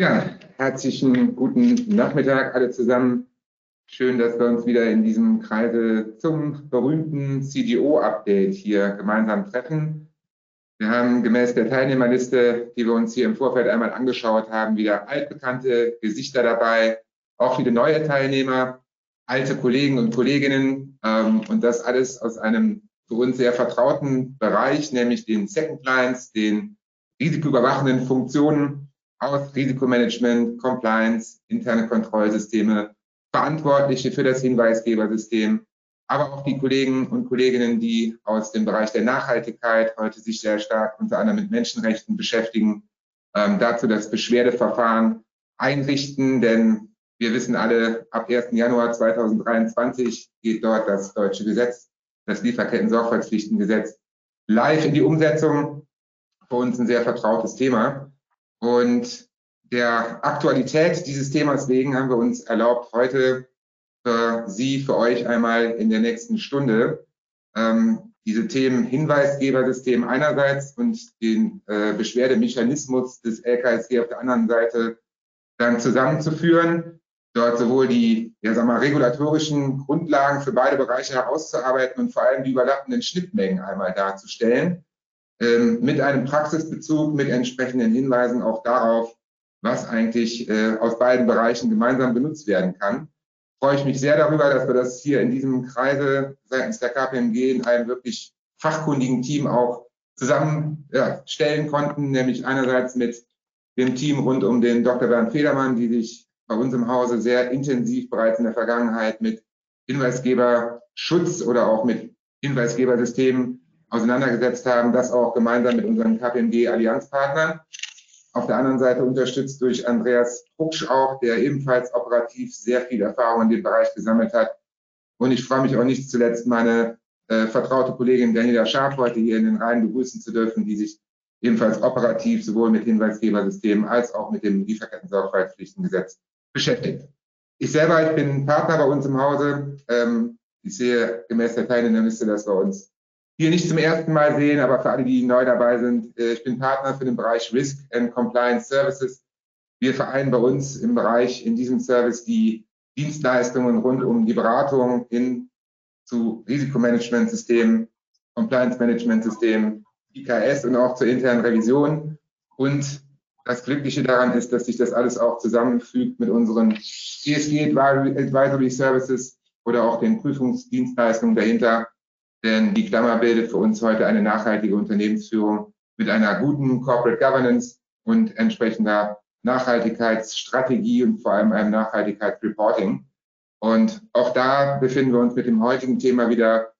Ja, herzlichen guten Nachmittag alle zusammen. Schön, dass wir uns wieder in diesem Kreise zum berühmten CDO-Update hier gemeinsam treffen. Wir haben gemäß der Teilnehmerliste, die wir uns hier im Vorfeld einmal angeschaut haben, wieder altbekannte Gesichter dabei, auch viele neue Teilnehmer, alte Kollegen und Kolleginnen ähm, und das alles aus einem für uns sehr vertrauten Bereich, nämlich den Second Lines, den risikoüberwachenden Funktionen aus Risikomanagement, Compliance, interne Kontrollsysteme, Verantwortliche für das Hinweisgebersystem, aber auch die Kollegen und Kolleginnen, die aus dem Bereich der Nachhaltigkeit heute sich sehr stark unter anderem mit Menschenrechten beschäftigen, ähm, dazu das Beschwerdeverfahren einrichten, denn wir wissen alle, ab 1. Januar 2023 geht dort das deutsche Gesetz, das Lieferketten-Sorgfaltspflichtengesetz, live in die Umsetzung. Für uns ein sehr vertrautes Thema. Und der Aktualität dieses Themas wegen haben wir uns erlaubt, heute für Sie, für euch einmal in der nächsten Stunde ähm, diese Themen Hinweisgebersystem einerseits und den äh, Beschwerdemechanismus des LKSG auf der anderen Seite dann zusammenzuführen, dort sowohl die ja, sag mal, regulatorischen Grundlagen für beide Bereiche herauszuarbeiten und vor allem die überlappenden Schnittmengen einmal darzustellen mit einem Praxisbezug, mit entsprechenden Hinweisen auch darauf, was eigentlich äh, aus beiden Bereichen gemeinsam benutzt werden kann. Freue ich mich sehr darüber, dass wir das hier in diesem Kreise seitens der KPMG in einem wirklich fachkundigen Team auch zusammenstellen ja, konnten, nämlich einerseits mit dem Team rund um den Dr. Bernd Federmann, die sich bei uns im Hause sehr intensiv bereits in der Vergangenheit mit Hinweisgeberschutz oder auch mit Hinweisgebersystemen auseinandergesetzt haben, das auch gemeinsam mit unseren KPMG-Allianzpartnern. Auf der anderen Seite unterstützt durch Andreas Hucksch auch, der ebenfalls operativ sehr viel Erfahrung in dem Bereich gesammelt hat. Und ich freue mich auch nicht zuletzt, meine äh, vertraute Kollegin Daniela Scharf heute hier in den Reihen begrüßen zu dürfen, die sich ebenfalls operativ sowohl mit Hinweisgebersystemen als auch mit dem Lieferketten-Sorgfaltspflichtengesetz beschäftigt. Ich selber, ich bin Partner bei uns im Hause. Ähm, ich sehe gemäß der Teilnehmerliste, dass wir uns hier nicht zum ersten Mal sehen, aber für alle, die neu dabei sind, äh, ich bin Partner für den Bereich Risk and Compliance Services. Wir vereinen bei uns im Bereich in diesem Service die Dienstleistungen rund um die Beratung hin zu Risikomanagementsystemen, Compliance Management Systemen, IKS und auch zur internen Revision. Und das Glückliche daran ist, dass sich das alles auch zusammenfügt mit unseren ESG Advisory Services oder auch den Prüfungsdienstleistungen dahinter, denn die Klammer bildet für uns heute eine nachhaltige Unternehmensführung mit einer guten Corporate Governance und entsprechender Nachhaltigkeitsstrategie und vor allem einem Nachhaltigkeitsreporting. Und auch da befinden wir uns mit dem heutigen Thema wieder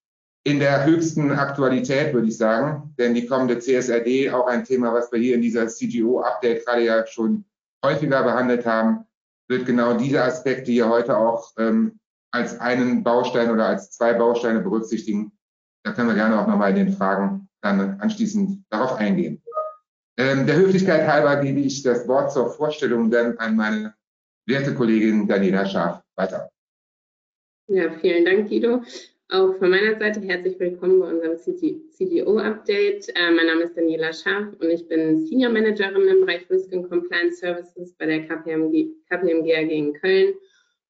in der höchsten Aktualität, würde ich sagen. Denn die kommende CSRD, auch ein Thema, was wir hier in dieser CGO-Update gerade ja schon häufiger behandelt haben, wird genau diese Aspekte hier heute auch ähm, als einen Baustein oder als zwei Bausteine berücksichtigen, da können wir gerne auch nochmal in den Fragen dann anschließend darauf eingehen. Ähm, der Höflichkeit halber gebe ich das Wort zur Vorstellung dann an meine werte Kollegin Daniela Scharf weiter. Ja, vielen Dank, Guido. Auch von meiner Seite herzlich willkommen bei unserem CDO-Update. Äh, mein Name ist Daniela Scharf und ich bin Senior Managerin im Bereich Risk and Compliance Services bei der KPMG, KPMG AG in Köln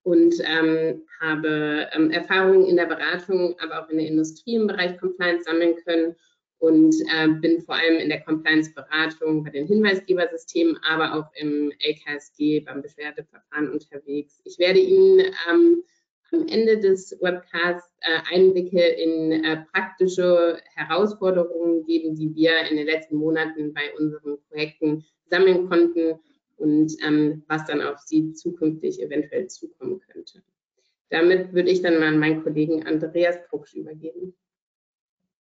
und ähm, habe ähm, Erfahrungen in der Beratung, aber auch in der Industrie im Bereich Compliance sammeln können und äh, bin vor allem in der Compliance-Beratung bei den Hinweisgebersystemen, aber auch im LKSG beim Beschwerdeverfahren unterwegs. Ich werde Ihnen ähm, am Ende des Webcasts äh, Einblicke in äh, praktische Herausforderungen geben, die wir in den letzten Monaten bei unseren Projekten sammeln konnten und ähm, was dann auf sie zukünftig eventuell zukommen könnte. Damit würde ich dann mal an meinen Kollegen Andreas Brucksch übergeben.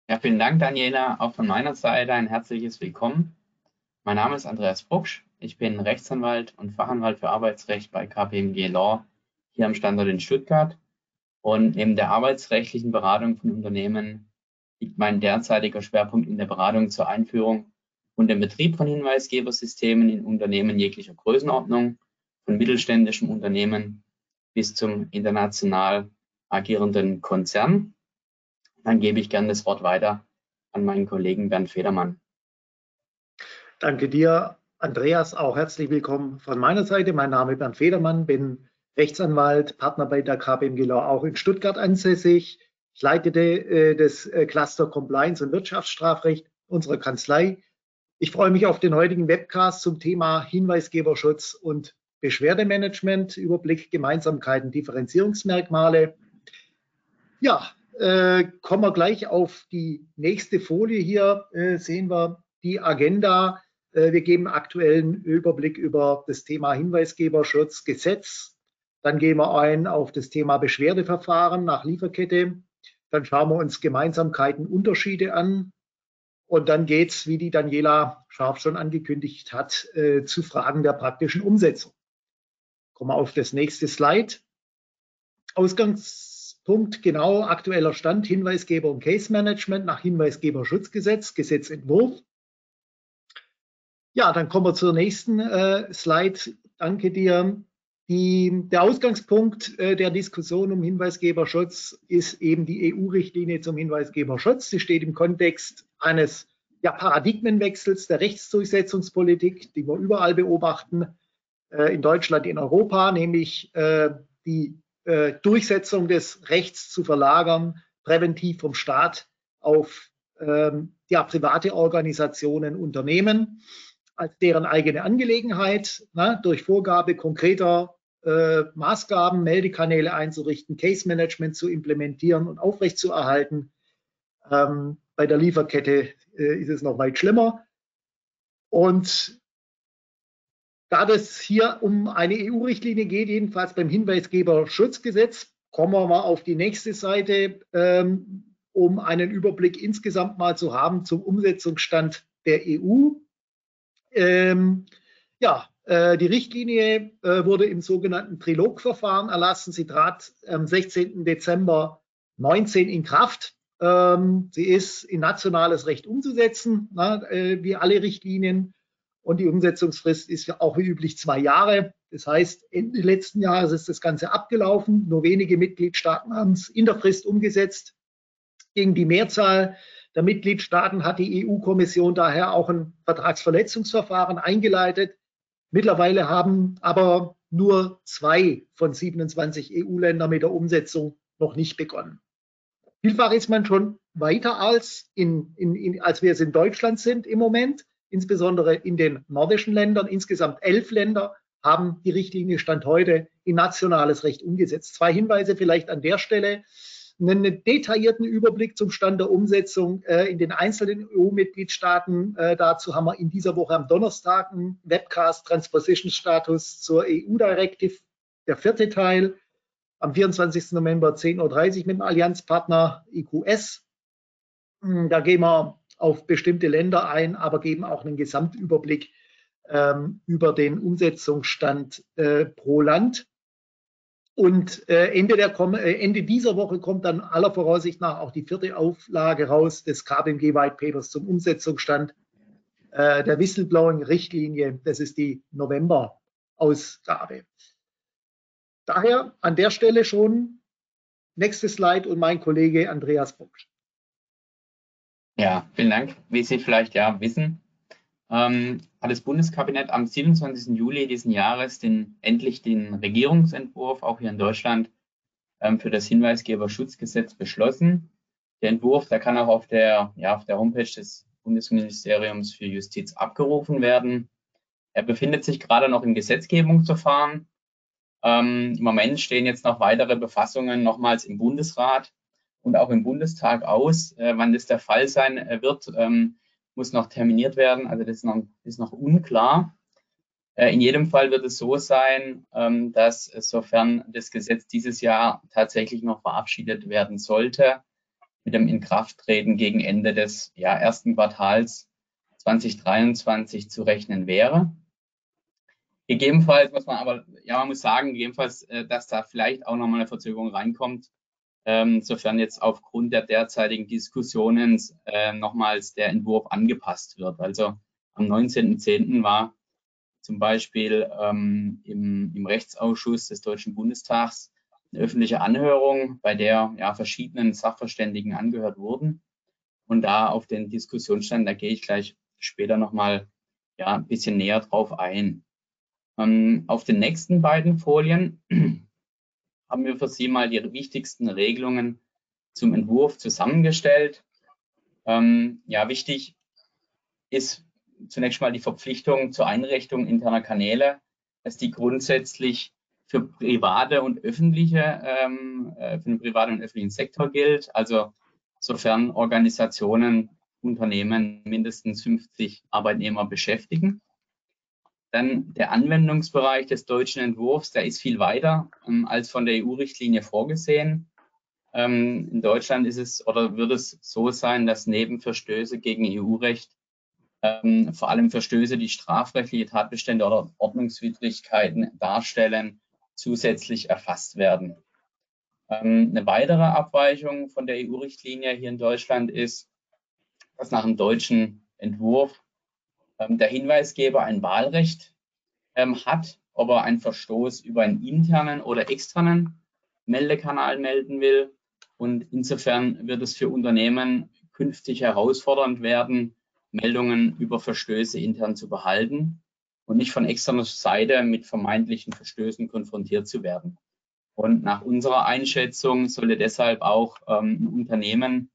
Ja, vielen Dank, Daniela. Auch von meiner Seite ein herzliches Willkommen. Mein Name ist Andreas Brucksch. Ich bin Rechtsanwalt und Fachanwalt für Arbeitsrecht bei KPMG Law hier am Standort in Stuttgart. Und neben der arbeitsrechtlichen Beratung von Unternehmen liegt mein derzeitiger Schwerpunkt in der Beratung zur Einführung und den Betrieb von Hinweisgebersystemen in Unternehmen jeglicher Größenordnung, von mittelständischen Unternehmen bis zum international agierenden Konzern. Dann gebe ich gerne das Wort weiter an meinen Kollegen Bernd Federmann. Danke dir. Andreas, auch herzlich willkommen von meiner Seite. Mein Name ist Bernd Federmann, bin Rechtsanwalt, Partner bei der KPMG Law auch in Stuttgart ansässig. Ich leitete äh, das äh, Cluster Compliance und Wirtschaftsstrafrecht unserer Kanzlei. Ich freue mich auf den heutigen Webcast zum Thema Hinweisgeberschutz und Beschwerdemanagement, Überblick Gemeinsamkeiten, Differenzierungsmerkmale. Ja, äh, kommen wir gleich auf die nächste Folie. Hier äh, sehen wir die Agenda. Äh, wir geben aktuellen Überblick über das Thema Hinweisgeberschutzgesetz. Dann gehen wir ein auf das Thema Beschwerdeverfahren nach Lieferkette. Dann schauen wir uns Gemeinsamkeiten, Unterschiede an. Und dann geht es, wie die Daniela Scharf schon angekündigt hat, äh, zu Fragen der praktischen Umsetzung. Kommen wir auf das nächste Slide. Ausgangspunkt genau aktueller Stand Hinweisgeber und Case Management nach Hinweisgeberschutzgesetz, Gesetzentwurf. Ja, dann kommen wir zur nächsten äh, Slide. Danke dir. Die, der Ausgangspunkt äh, der Diskussion um Hinweisgeberschutz ist eben die EU-Richtlinie zum Hinweisgeberschutz. Sie steht im Kontext eines ja, Paradigmenwechsels der Rechtsdurchsetzungspolitik, die wir überall beobachten, äh, in Deutschland, in Europa, nämlich äh, die äh, Durchsetzung des Rechts zu verlagern, präventiv vom Staat auf ähm, ja, private Organisationen, Unternehmen als deren eigene Angelegenheit, ne, durch Vorgabe konkreter äh, Maßgaben, Meldekanäle einzurichten, Case Management zu implementieren und aufrechtzuerhalten. Ähm, bei der Lieferkette äh, ist es noch weit schlimmer. Und da das hier um eine EU-Richtlinie geht, jedenfalls beim Hinweisgeberschutzgesetz, kommen wir mal auf die nächste Seite, ähm, um einen Überblick insgesamt mal zu haben zum Umsetzungsstand der EU. Ähm, ja, die Richtlinie äh, wurde im sogenannten Trilogverfahren erlassen. Sie trat am 16. Dezember 19 in Kraft. Ähm, sie ist in nationales Recht umzusetzen, äh, wie alle Richtlinien. Und die Umsetzungsfrist ist ja auch wie üblich zwei Jahre. Das heißt, Ende letzten Jahres ist das Ganze abgelaufen. Nur wenige Mitgliedstaaten haben es in der Frist umgesetzt. Gegen die Mehrzahl der Mitgliedstaaten hat die EU-Kommission daher auch ein Vertragsverletzungsverfahren eingeleitet. Mittlerweile haben aber nur zwei von 27 EU-Ländern mit der Umsetzung noch nicht begonnen. Vielfach ist man schon weiter als, in, in, in, als wir es in Deutschland sind im Moment, insbesondere in den nordischen Ländern. Insgesamt elf Länder haben die Richtlinie Stand heute in nationales Recht umgesetzt. Zwei Hinweise vielleicht an der Stelle einen detaillierten Überblick zum Stand der Umsetzung äh, in den einzelnen EU-Mitgliedstaaten. Äh, dazu haben wir in dieser Woche am Donnerstag einen Webcast Transposition Status zur EU-Directive, der vierte Teil, am 24. November 10.30 Uhr mit dem Allianzpartner IQS. Hm, da gehen wir auf bestimmte Länder ein, aber geben auch einen Gesamtüberblick ähm, über den Umsetzungsstand äh, pro Land. Und äh, Ende, der, äh, Ende dieser Woche kommt dann aller Voraussicht nach auch die vierte Auflage raus des KPMG White Papers zum Umsetzungsstand äh, der Whistleblowing-Richtlinie. Das ist die November-Ausgabe. Daher an der Stelle schon nächstes Slide und mein Kollege Andreas Bock. Ja, vielen Dank. Wie Sie vielleicht ja wissen, ähm, hat das Bundeskabinett am 27. Juli diesen Jahres den, endlich den Regierungsentwurf, auch hier in Deutschland, ähm, für das Hinweisgeberschutzgesetz beschlossen. Der Entwurf, der kann auch auf der, ja, auf der Homepage des Bundesministeriums für Justiz abgerufen werden. Er befindet sich gerade noch im Gesetzgebungsverfahren. Ähm, Im Moment stehen jetzt noch weitere Befassungen nochmals im Bundesrat und auch im Bundestag aus. Äh, wann das der Fall sein äh, wird, ähm, muss noch terminiert werden. Also das ist noch, ist noch unklar. Äh, in jedem Fall wird es so sein, ähm, dass sofern das Gesetz dieses Jahr tatsächlich noch verabschiedet werden sollte, mit dem Inkrafttreten gegen Ende des ja, ersten Quartals 2023 zu rechnen wäre. Gegebenenfalls muss man aber, ja, man muss sagen, gegebenenfalls, äh, dass da vielleicht auch nochmal eine Verzögerung reinkommt, ähm, sofern jetzt aufgrund der derzeitigen Diskussionen äh, nochmals der Entwurf angepasst wird. Also am 19.10. war zum Beispiel ähm, im, im Rechtsausschuss des Deutschen Bundestags eine öffentliche Anhörung, bei der ja verschiedenen Sachverständigen angehört wurden. Und da auf den Diskussionsstand, da gehe ich gleich später nochmal ja, ein bisschen näher drauf ein. Ähm, auf den nächsten beiden Folien haben wir für Sie mal die wichtigsten Regelungen zum Entwurf zusammengestellt. Ähm, ja, wichtig ist zunächst mal die Verpflichtung zur Einrichtung interner Kanäle, dass die grundsätzlich für private und öffentliche, ähm, äh, für den privaten und öffentlichen Sektor gilt. Also sofern Organisationen, Unternehmen mindestens 50 Arbeitnehmer beschäftigen. Dann der Anwendungsbereich des deutschen Entwurfs, der ist viel weiter ähm, als von der EU-Richtlinie vorgesehen. Ähm, in Deutschland ist es oder wird es so sein, dass neben Verstöße gegen EU-Recht ähm, vor allem Verstöße, die strafrechtliche Tatbestände oder Ordnungswidrigkeiten darstellen, zusätzlich erfasst werden. Ähm, eine weitere Abweichung von der EU-Richtlinie hier in Deutschland ist, dass nach dem deutschen Entwurf der Hinweisgeber ein Wahlrecht ähm, hat, ob er einen Verstoß über einen internen oder externen Meldekanal melden will. Und insofern wird es für Unternehmen künftig herausfordernd werden, Meldungen über Verstöße intern zu behalten und nicht von externer Seite mit vermeintlichen Verstößen konfrontiert zu werden. Und nach unserer Einschätzung sollte deshalb auch ähm, ein Unternehmen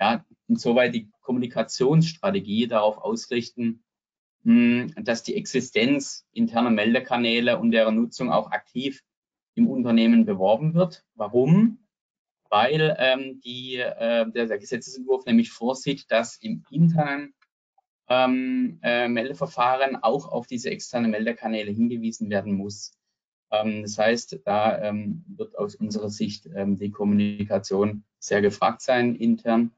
ja, insoweit die Kommunikationsstrategie darauf ausrichten, dass die Existenz interner Meldekanäle und deren Nutzung auch aktiv im Unternehmen beworben wird. Warum? Weil ähm, die, äh, der, der Gesetzesentwurf nämlich vorsieht, dass im internen ähm, äh, Meldeverfahren auch auf diese externen Meldekanäle hingewiesen werden muss. Ähm, das heißt, da ähm, wird aus unserer Sicht ähm, die Kommunikation sehr gefragt sein intern.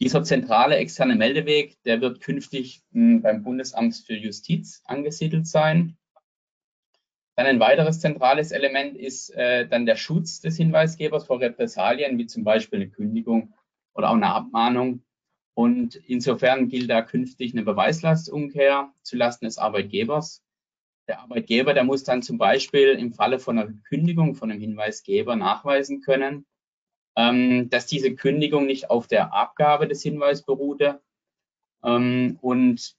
Dieser zentrale externe Meldeweg, der wird künftig hm, beim Bundesamt für Justiz angesiedelt sein. Dann ein weiteres zentrales Element ist äh, dann der Schutz des Hinweisgebers vor Repressalien, wie zum Beispiel eine Kündigung oder auch eine Abmahnung und insofern gilt da künftig eine Beweislastumkehr zulasten des Arbeitgebers. Der Arbeitgeber, der muss dann zum Beispiel im Falle von einer Kündigung von einem Hinweisgeber nachweisen können, dass diese Kündigung nicht auf der Abgabe des Hinweises beruhte. Ähm, und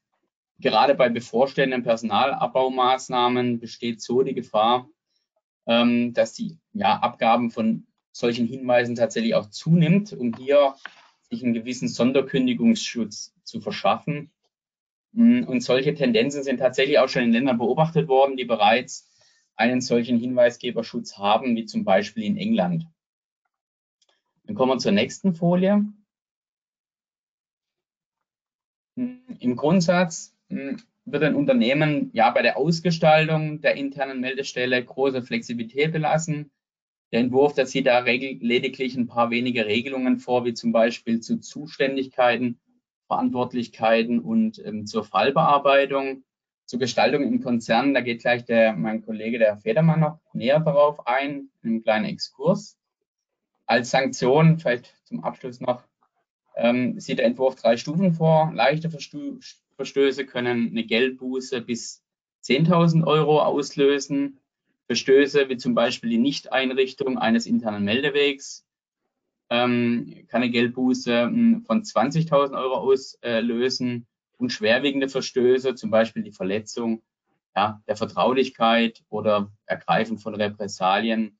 gerade bei bevorstehenden Personalabbaumaßnahmen besteht so die Gefahr, ähm, dass die ja, Abgaben von solchen Hinweisen tatsächlich auch zunimmt und hier sich einen gewissen Sonderkündigungsschutz zu verschaffen. Mm, und solche Tendenzen sind tatsächlich auch schon in Ländern beobachtet worden, die bereits einen solchen Hinweisgeberschutz haben, wie zum Beispiel in England. Dann kommen wir zur nächsten Folie. Mm, Im Grundsatz mm, wird ein Unternehmen ja bei der Ausgestaltung der internen Meldestelle große Flexibilität belassen. Der Entwurf, der sieht da lediglich ein paar wenige Regelungen vor, wie zum Beispiel zu Zuständigkeiten, Verantwortlichkeiten und ähm, zur Fallbearbeitung. Zur Gestaltung im Konzern, da geht gleich der, mein Kollege, der Federmann, noch näher darauf ein, einen kleinen Exkurs. Als Sanktion, vielleicht zum Abschluss noch, ähm, sieht der Entwurf drei Stufen vor. Leichte Verstöße können eine Geldbuße bis 10.000 Euro auslösen. Verstöße wie zum Beispiel die Nichteinrichtung eines internen Meldewegs ähm, kann eine Geldbuße hm, von 20.000 Euro auslösen und schwerwiegende Verstöße, zum Beispiel die Verletzung ja, der Vertraulichkeit oder Ergreifen von Repressalien,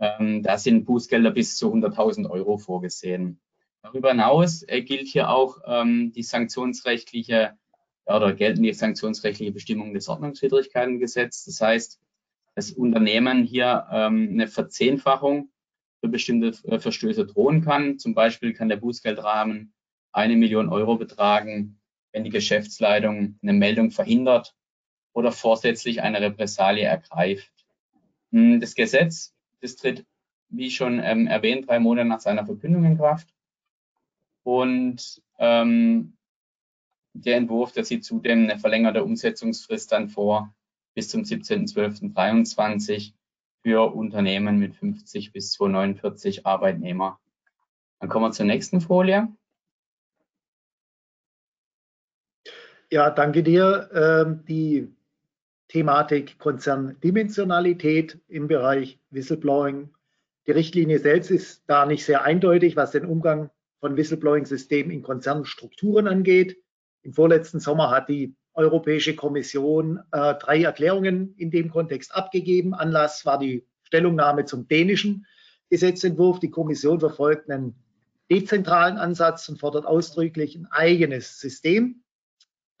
ähm, da sind Bußgelder bis zu 100.000 Euro vorgesehen. Darüber hinaus äh, gilt hier auch ähm, die sanktionsrechtliche oder gelten die sanktionsrechtliche Bestimmung des Ordnungswidrigkeitengesetzes. Das heißt, das Unternehmen hier ähm, eine Verzehnfachung für bestimmte äh, Verstöße drohen kann. Zum Beispiel kann der Bußgeldrahmen eine Million Euro betragen, wenn die Geschäftsleitung eine Meldung verhindert oder vorsätzlich eine Repressalie ergreift. Hm, das Gesetz, das tritt, wie schon ähm, erwähnt, drei Monate nach seiner Verkündung in Kraft. Und ähm, der Entwurf, der sieht zudem eine verlängerte Umsetzungsfrist dann vor, bis zum 17.12.23 für Unternehmen mit 50 bis 249 Arbeitnehmer. Dann kommen wir zur nächsten Folie. Ja, danke dir. Ähm, die Thematik Konzerndimensionalität im Bereich Whistleblowing. Die Richtlinie selbst ist da nicht sehr eindeutig, was den Umgang von Whistleblowing-Systemen in Konzernstrukturen angeht. Im vorletzten Sommer hat die Europäische Kommission äh, drei Erklärungen in dem Kontext abgegeben. Anlass war die Stellungnahme zum dänischen Gesetzentwurf. Die Kommission verfolgt einen dezentralen Ansatz und fordert ausdrücklich ein eigenes System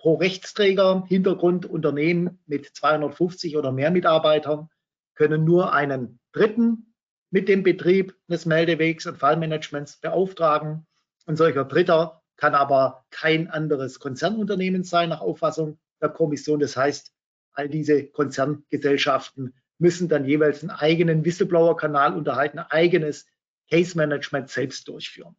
pro Rechtsträger. Hintergrund Unternehmen mit 250 oder mehr Mitarbeitern können nur einen Dritten mit dem Betrieb des Meldewegs und Fallmanagements beauftragen. Ein solcher Dritter kann aber kein anderes Konzernunternehmen sein nach Auffassung der Kommission. Das heißt, all diese Konzerngesellschaften müssen dann jeweils einen eigenen Whistleblower-Kanal unterhalten, ein eigenes Case-Management selbst durchführen.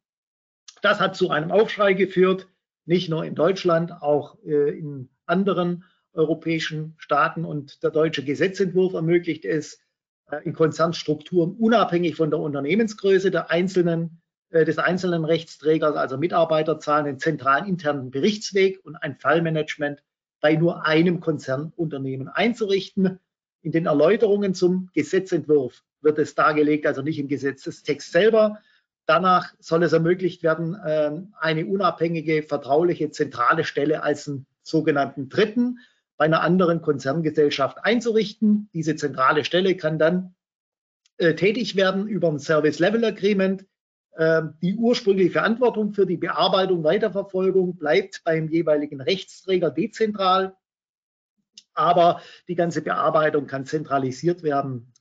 Das hat zu einem Aufschrei geführt, nicht nur in Deutschland, auch äh, in anderen europäischen Staaten. Und der deutsche Gesetzentwurf ermöglicht es, äh, in Konzernstrukturen unabhängig von der Unternehmensgröße der einzelnen äh, des einzelnen Rechtsträgers, also Mitarbeiterzahlen, einen zentralen internen Berichtsweg und ein Fallmanagement bei nur einem Konzernunternehmen einzurichten. In den Erläuterungen zum Gesetzentwurf wird es dargelegt, also nicht im Gesetzestext selber. Danach soll es ermöglicht werden, ähm, eine unabhängige, vertrauliche, zentrale Stelle als einen sogenannten Dritten bei einer anderen Konzerngesellschaft einzurichten. Diese zentrale Stelle kann dann äh, tätig werden über ein Service Level Agreement ähm, die ursprüngliche Verantwortung für die Bearbeitung, Weiterverfolgung bleibt beim jeweiligen Rechtsträger dezentral, aber die ganze Bearbeitung kann zentralisiert werden.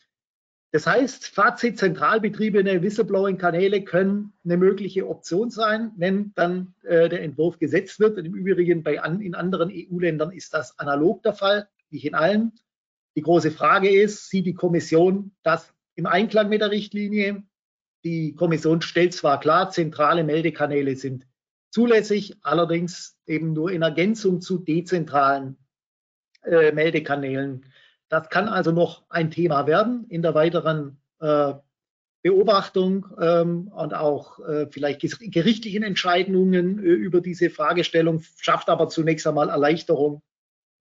Das heißt, Fazit, zentral betriebene Whistleblowing-Kanäle können eine mögliche Option sein, wenn dann äh, der Entwurf gesetzt wird. Und im Übrigen bei an, in anderen EU-Ländern ist das analog der Fall, nicht in allen. Die große Frage ist, sieht die Kommission das im Einklang mit der Richtlinie? Die Kommission stellt zwar klar, zentrale Meldekanäle sind zulässig, allerdings eben nur in Ergänzung zu dezentralen äh, Meldekanälen. Das kann also noch ein Thema werden in der weiteren äh, Beobachtung ähm, und auch äh, vielleicht gerichtlichen Entscheidungen äh, über diese Fragestellung, schafft aber zunächst einmal Erleichterung,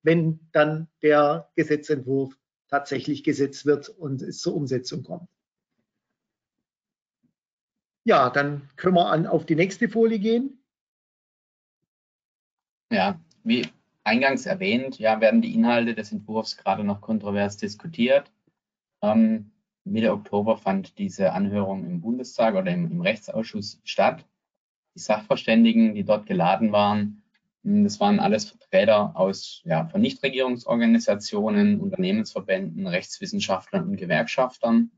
wenn dann der Gesetzentwurf tatsächlich gesetzt wird und es zur Umsetzung kommt. Ja, dann können wir an, auf die nächste Folie gehen. Ja, wie eingangs erwähnt, ja, werden die Inhalte des Entwurfs gerade noch kontrovers diskutiert. Ähm, Mitte Oktober fand diese Anhörung im Bundestag oder im, im Rechtsausschuss statt. Die Sachverständigen, die dort geladen waren, hm, das waren alles Vertreter aus ja, von Nichtregierungsorganisationen, Unternehmensverbänden, Rechtswissenschaftlern und Gewerkschaftern.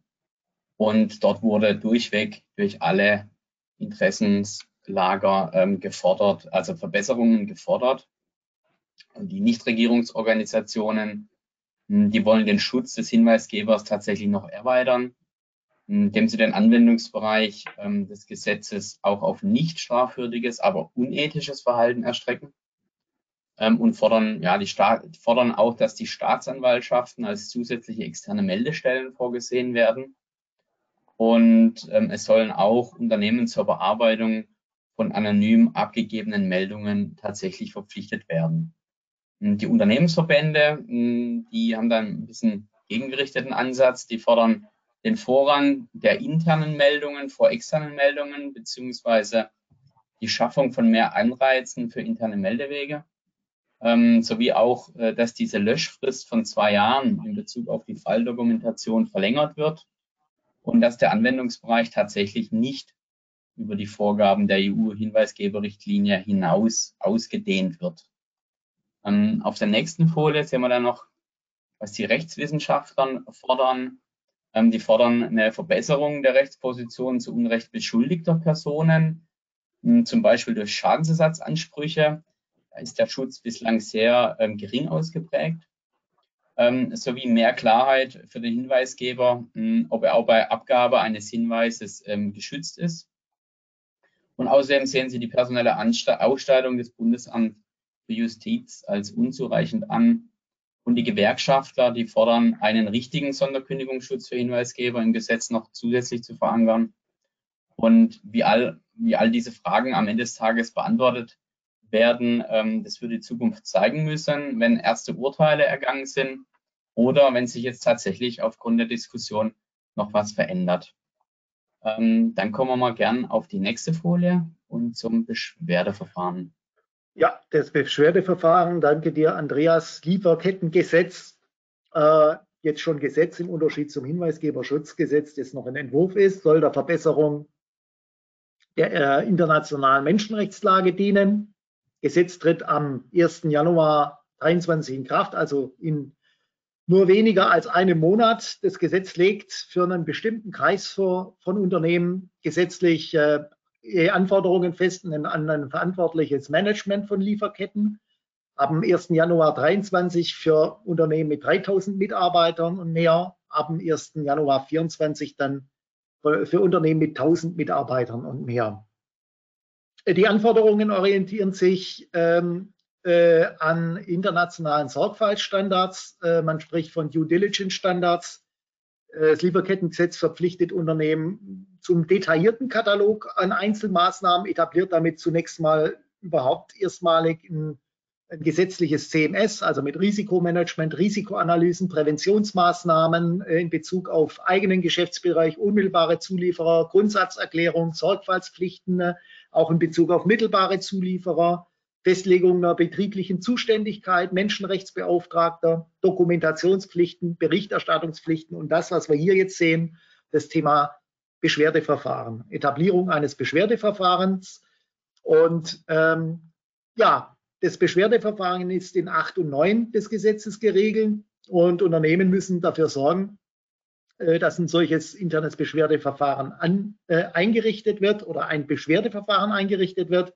Und dort wurde durchweg durch alle Interessenslager ähm, gefordert, also Verbesserungen gefordert. Die Nichtregierungsorganisationen, hm, die wollen den Schutz des Hinweisgebers tatsächlich noch erweitern, hm, indem sie den Anwendungsbereich ähm, des Gesetzes auch auf nicht strafwürdiges, aber unethisches Verhalten erstrecken ähm, und fordern, ja, die fordern auch, dass die Staatsanwaltschaften als zusätzliche externe Meldestellen vorgesehen werden und ähm, es sollen auch Unternehmen zur Bearbeitung von anonym abgegebenen Meldungen tatsächlich verpflichtet werden. Die Unternehmensverbände, hm, die haben dann ein bisschen gegengerichteten Ansatz. Die fordern den Vorrang der internen Meldungen vor externen Meldungen beziehungsweise die Schaffung von mehr Anreizen für interne Meldewege, ähm, sowie auch, äh, dass diese Löschfrist von zwei Jahren in Bezug auf die Falldokumentation verlängert wird und dass der Anwendungsbereich tatsächlich nicht über die Vorgaben der EU-Hinweisgeberrichtlinie hinaus ausgedehnt wird. Ähm, auf der nächsten Folie sehen wir dann noch, was die Rechtswissenschaftler fordern. Ähm, die fordern eine Verbesserung der Rechtsposition zu Unrecht beschuldigter Personen, ähm, zum Beispiel durch Schadensersatzansprüche. Da ist der Schutz bislang sehr ähm, gering ausgeprägt ähm, sowie mehr Klarheit für den Hinweisgeber, hm, ob er auch bei Abgabe eines Hinweises ähm, geschützt ist. Und außerdem sehen Sie die personelle Ausstattung des Bundesamts Justiz als unzureichend an. Und die Gewerkschaftler, die fordern, einen richtigen Sonderkündigungsschutz für Hinweisgeber im Gesetz noch zusätzlich zu verankern. Und wie all, wie all diese Fragen am Ende des Tages beantwortet werden. Ähm, das wird die Zukunft zeigen müssen, wenn erste Urteile ergangen sind oder wenn sich jetzt tatsächlich aufgrund der Diskussion noch was verändert. Ähm, dann kommen wir mal gern auf die nächste Folie und zum Beschwerdeverfahren. Ja, das Beschwerdeverfahren, danke dir, Andreas. Lieferkettengesetz, äh, jetzt schon Gesetz im Unterschied zum Hinweisgeberschutzgesetz, das noch ein Entwurf ist, soll der Verbesserung der äh, internationalen Menschenrechtslage dienen. Gesetz tritt am 1. Januar 23 in Kraft, also in nur weniger als einem Monat. Das Gesetz legt für einen bestimmten Kreis von Unternehmen gesetzlich äh, Anforderungen fest an ein verantwortliches Management von Lieferketten. Ab dem 1. Januar 23 für Unternehmen mit 3000 Mitarbeitern und mehr. Ab dem 1. Januar 24 dann für Unternehmen mit 1000 Mitarbeitern und mehr. Die Anforderungen orientieren sich ähm, äh, an internationalen Sorgfaltsstandards. Äh, man spricht von Due Diligence Standards. Das Lieferkettengesetz verpflichtet Unternehmen zum detaillierten Katalog an Einzelmaßnahmen, etabliert damit zunächst mal überhaupt erstmalig ein, ein gesetzliches CMS, also mit Risikomanagement, Risikoanalysen, Präventionsmaßnahmen äh, in Bezug auf eigenen Geschäftsbereich, unmittelbare Zulieferer, Grundsatzerklärung, Sorgfaltspflichten, äh, auch in Bezug auf mittelbare Zulieferer, Festlegung einer betrieblichen Zuständigkeit, Menschenrechtsbeauftragter, Dokumentationspflichten, Berichterstattungspflichten und das, was wir hier jetzt sehen, das Thema Beschwerdeverfahren, Etablierung eines Beschwerdeverfahrens. Und ähm, ja, das Beschwerdeverfahren ist in 8 und 9 des Gesetzes geregelt und Unternehmen müssen dafür sorgen, äh, dass ein solches internes Beschwerdeverfahren an, äh, eingerichtet wird oder ein Beschwerdeverfahren eingerichtet wird.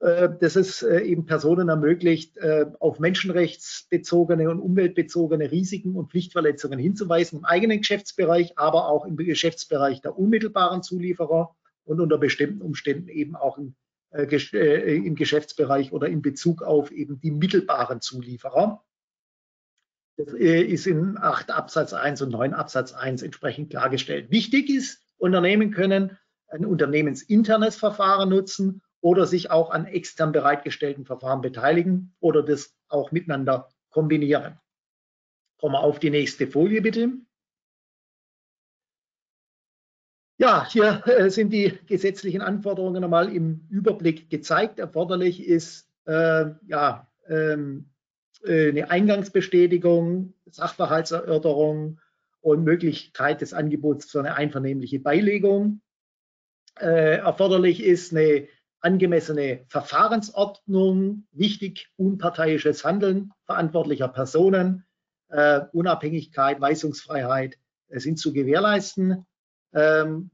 Äh, das es äh, eben Personen ermöglicht, äh, auf menschenrechtsbezogene und umweltbezogene Risiken und Pflichtverletzungen hinzuweisen im eigenen Geschäftsbereich, aber auch im Geschäftsbereich der unmittelbaren Zulieferer und unter bestimmten Umständen eben auch im, im Geschäftsbereich oder in Bezug auf eben die mittelbaren Zulieferer. Das ist in 8 Absatz 1 und 9 Absatz 1 entsprechend klargestellt. Wichtig ist, Unternehmen können ein unternehmensinternes Verfahren nutzen oder sich auch an extern bereitgestellten Verfahren beteiligen oder das auch miteinander kombinieren. Kommen wir auf die nächste Folie bitte. Ja, hier äh, sind die gesetzlichen Anforderungen einmal im Überblick gezeigt. Erforderlich ist äh, ja, ähm, äh, eine Eingangsbestätigung, Sachverhaltserörterung und Möglichkeit des Angebots für eine einvernehmliche Beilegung. Äh, erforderlich ist eine angemessene Verfahrensordnung, wichtig unparteiisches Handeln verantwortlicher Personen, äh, Unabhängigkeit, Weisungsfreiheit äh, sind zu gewährleisten. Ähm,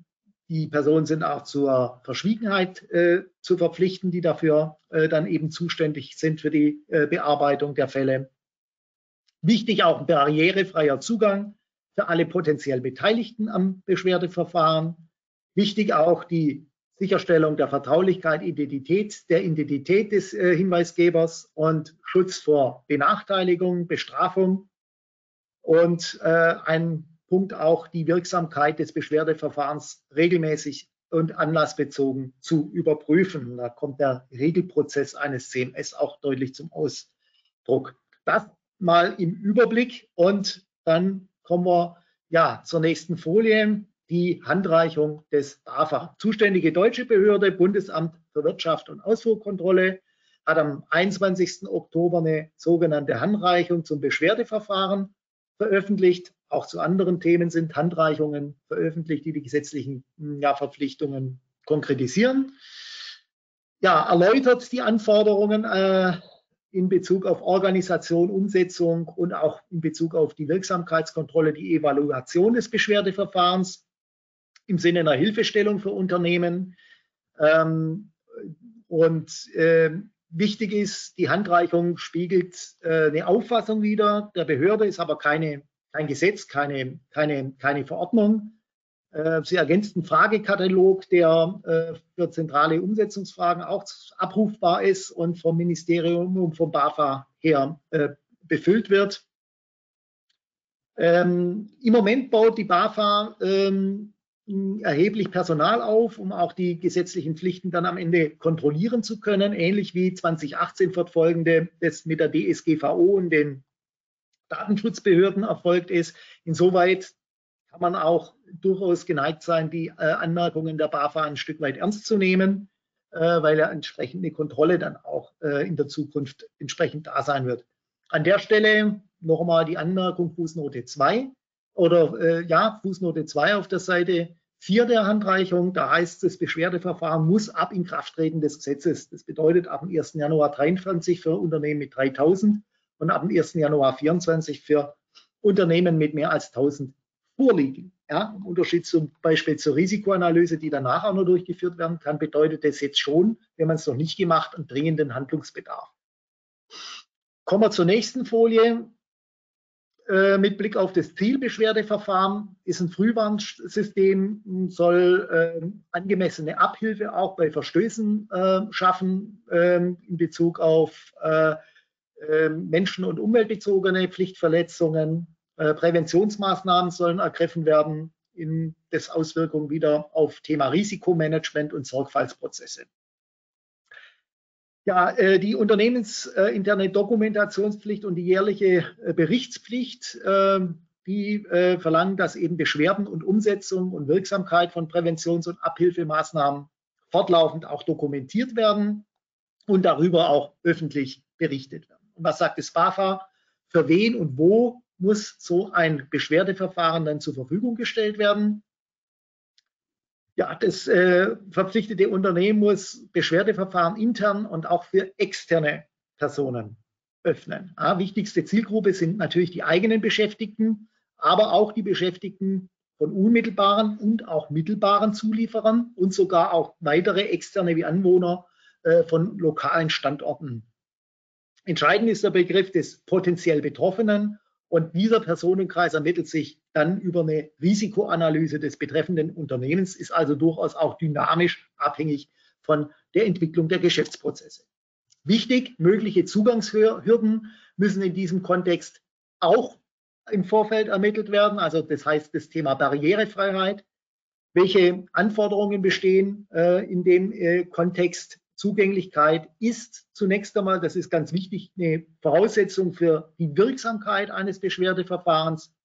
die Personen sind auch zur Verschwiegenheit äh, zu verpflichten, die dafür äh, dann eben zuständig sind für die äh, Bearbeitung der Fälle. Wichtig auch ein barrierefreier Zugang für alle potenziell Beteiligten am Beschwerdeverfahren. Wichtig auch die Sicherstellung der Vertraulichkeit, Identität, der Identität des äh, Hinweisgebers und Schutz vor Benachteiligung, Bestrafung. Und äh, ein Punkt auch die Wirksamkeit des Beschwerdeverfahrens regelmäßig und anlassbezogen zu überprüfen. Da kommt der Regelprozess eines CMS auch deutlich zum Ausdruck. Das mal im Überblick und dann kommen wir ja zur nächsten Folie die Handreichung des BAFA. Zuständige deutsche Behörde, Bundesamt für Wirtschaft und Ausfuhrkontrolle, hat am 21. Oktober eine sogenannte Handreichung zum Beschwerdeverfahren veröffentlicht. Auch zu anderen Themen sind Handreichungen veröffentlicht, die die gesetzlichen ja, Verpflichtungen konkretisieren. Ja, erläutert die Anforderungen äh, in Bezug auf Organisation, Umsetzung und auch in Bezug auf die Wirksamkeitskontrolle, die Evaluation des Beschwerdeverfahrens im Sinne einer Hilfestellung für Unternehmen. Ähm, und äh, wichtig ist, die Handreichung spiegelt äh, eine Auffassung wider der Behörde, ist aber keine, kein Gesetz, keine, keine, keine Verordnung. Äh, sie ergänzt einen Fragekatalog, der äh, für zentrale Umsetzungsfragen auch abrufbar ist und vom Ministerium und vom BAFA her äh, befüllt wird. Ähm, Im Moment baut die BAFA ähm, erheblich Personal auf, um auch die gesetzlichen Pflichten dann am Ende kontrollieren zu können, ähnlich wie 2018 fortfolgende das mit der DSGVO und den Datenschutzbehörden erfolgt ist. Insoweit kann man auch durchaus geneigt sein, die äh, Anmerkungen der BAFA ein Stück weit ernst zu nehmen. äh, weil ja entsprechende Kontrolle dann auch äh, in der Zukunft entsprechend da sein wird. An der Stelle nochmal die Anmerkung Fußnote 2 oder äh, ja, Fußnote 2 auf der Seite 4 der Handreichung. Da heißt es, das Beschwerdeverfahren muss ab Inkrafttreten des Gesetzes. Das bedeutet ab dem 1. Januar 23 für Unternehmen mit 3000 und ab dem 1. Januar 24 für Unternehmen mit mehr als 1000 vorliegen. Ja, Im Unterschied zum Beispiel zur Risikoanalyse, die danach auch noch durchgeführt werden kann, bedeutet das jetzt schon, wenn man es noch nicht gemacht, einen dringenden Handlungsbedarf. Kommen wir zur nächsten Folie. Äh, mit Blick auf das Zielbeschwerdeverfahren ist ein Frühwarnsystem, soll äh, angemessene Abhilfe auch bei Verstößen äh, schaffen ähm, in Bezug auf äh, ähm, menschen- und umweltbezogene Pflichtverletzungen, äh, Präventionsmaßnahmen sollen ergriffen werden, in das Auswirkungen wieder auf Thema Risikomanagement und Sorgfaltsprozesse. Ja, äh, die unternehmensinterne Dokumentationspflicht und die jährliche äh, Berichtspflicht, die verlangen, dass eben Beschwerden und Umsetzung und Wirksamkeit von Präventions- und Abhilfemaßnahmen fortlaufend auch dokumentiert werden und darüber auch öffentlich berichtet werden. Und was sagt das BAFA? Für wen und wo muss so ein Beschwerdeverfahren dann zur Verfügung gestellt werden. Ja, das äh, verpflichtete Unternehmen muss Beschwerdeverfahren intern und auch für externe Personen öffnen. Ja, wichtigste Zielgruppe sind natürlich die eigenen Beschäftigten, aber auch die Beschäftigten von unmittelbaren und auch mittelbaren Zulieferern und sogar auch weitere externe wie Anwohner äh, von lokalen Standorten. Entscheidend ist der Begriff des potenziell Betroffenen und dieser Personenkreis ermittelt sich dann über eine Risikoanalyse des betreffenden Unternehmens, ist also durchaus auch dynamisch abhängig von der Entwicklung der Geschäftsprozesse. Wichtig, mögliche Zugangshürden müssen in diesem Kontext auch im Vorfeld ermittelt werden. Also das heißt das Thema Barrierefreiheit. Welche Anforderungen bestehen äh, in dem äh, Kontext? Zugänglichkeit ist zunächst einmal, das ist ganz wichtig, eine Voraussetzung für die Wirksamkeit eines Beschwerdeverfahrens.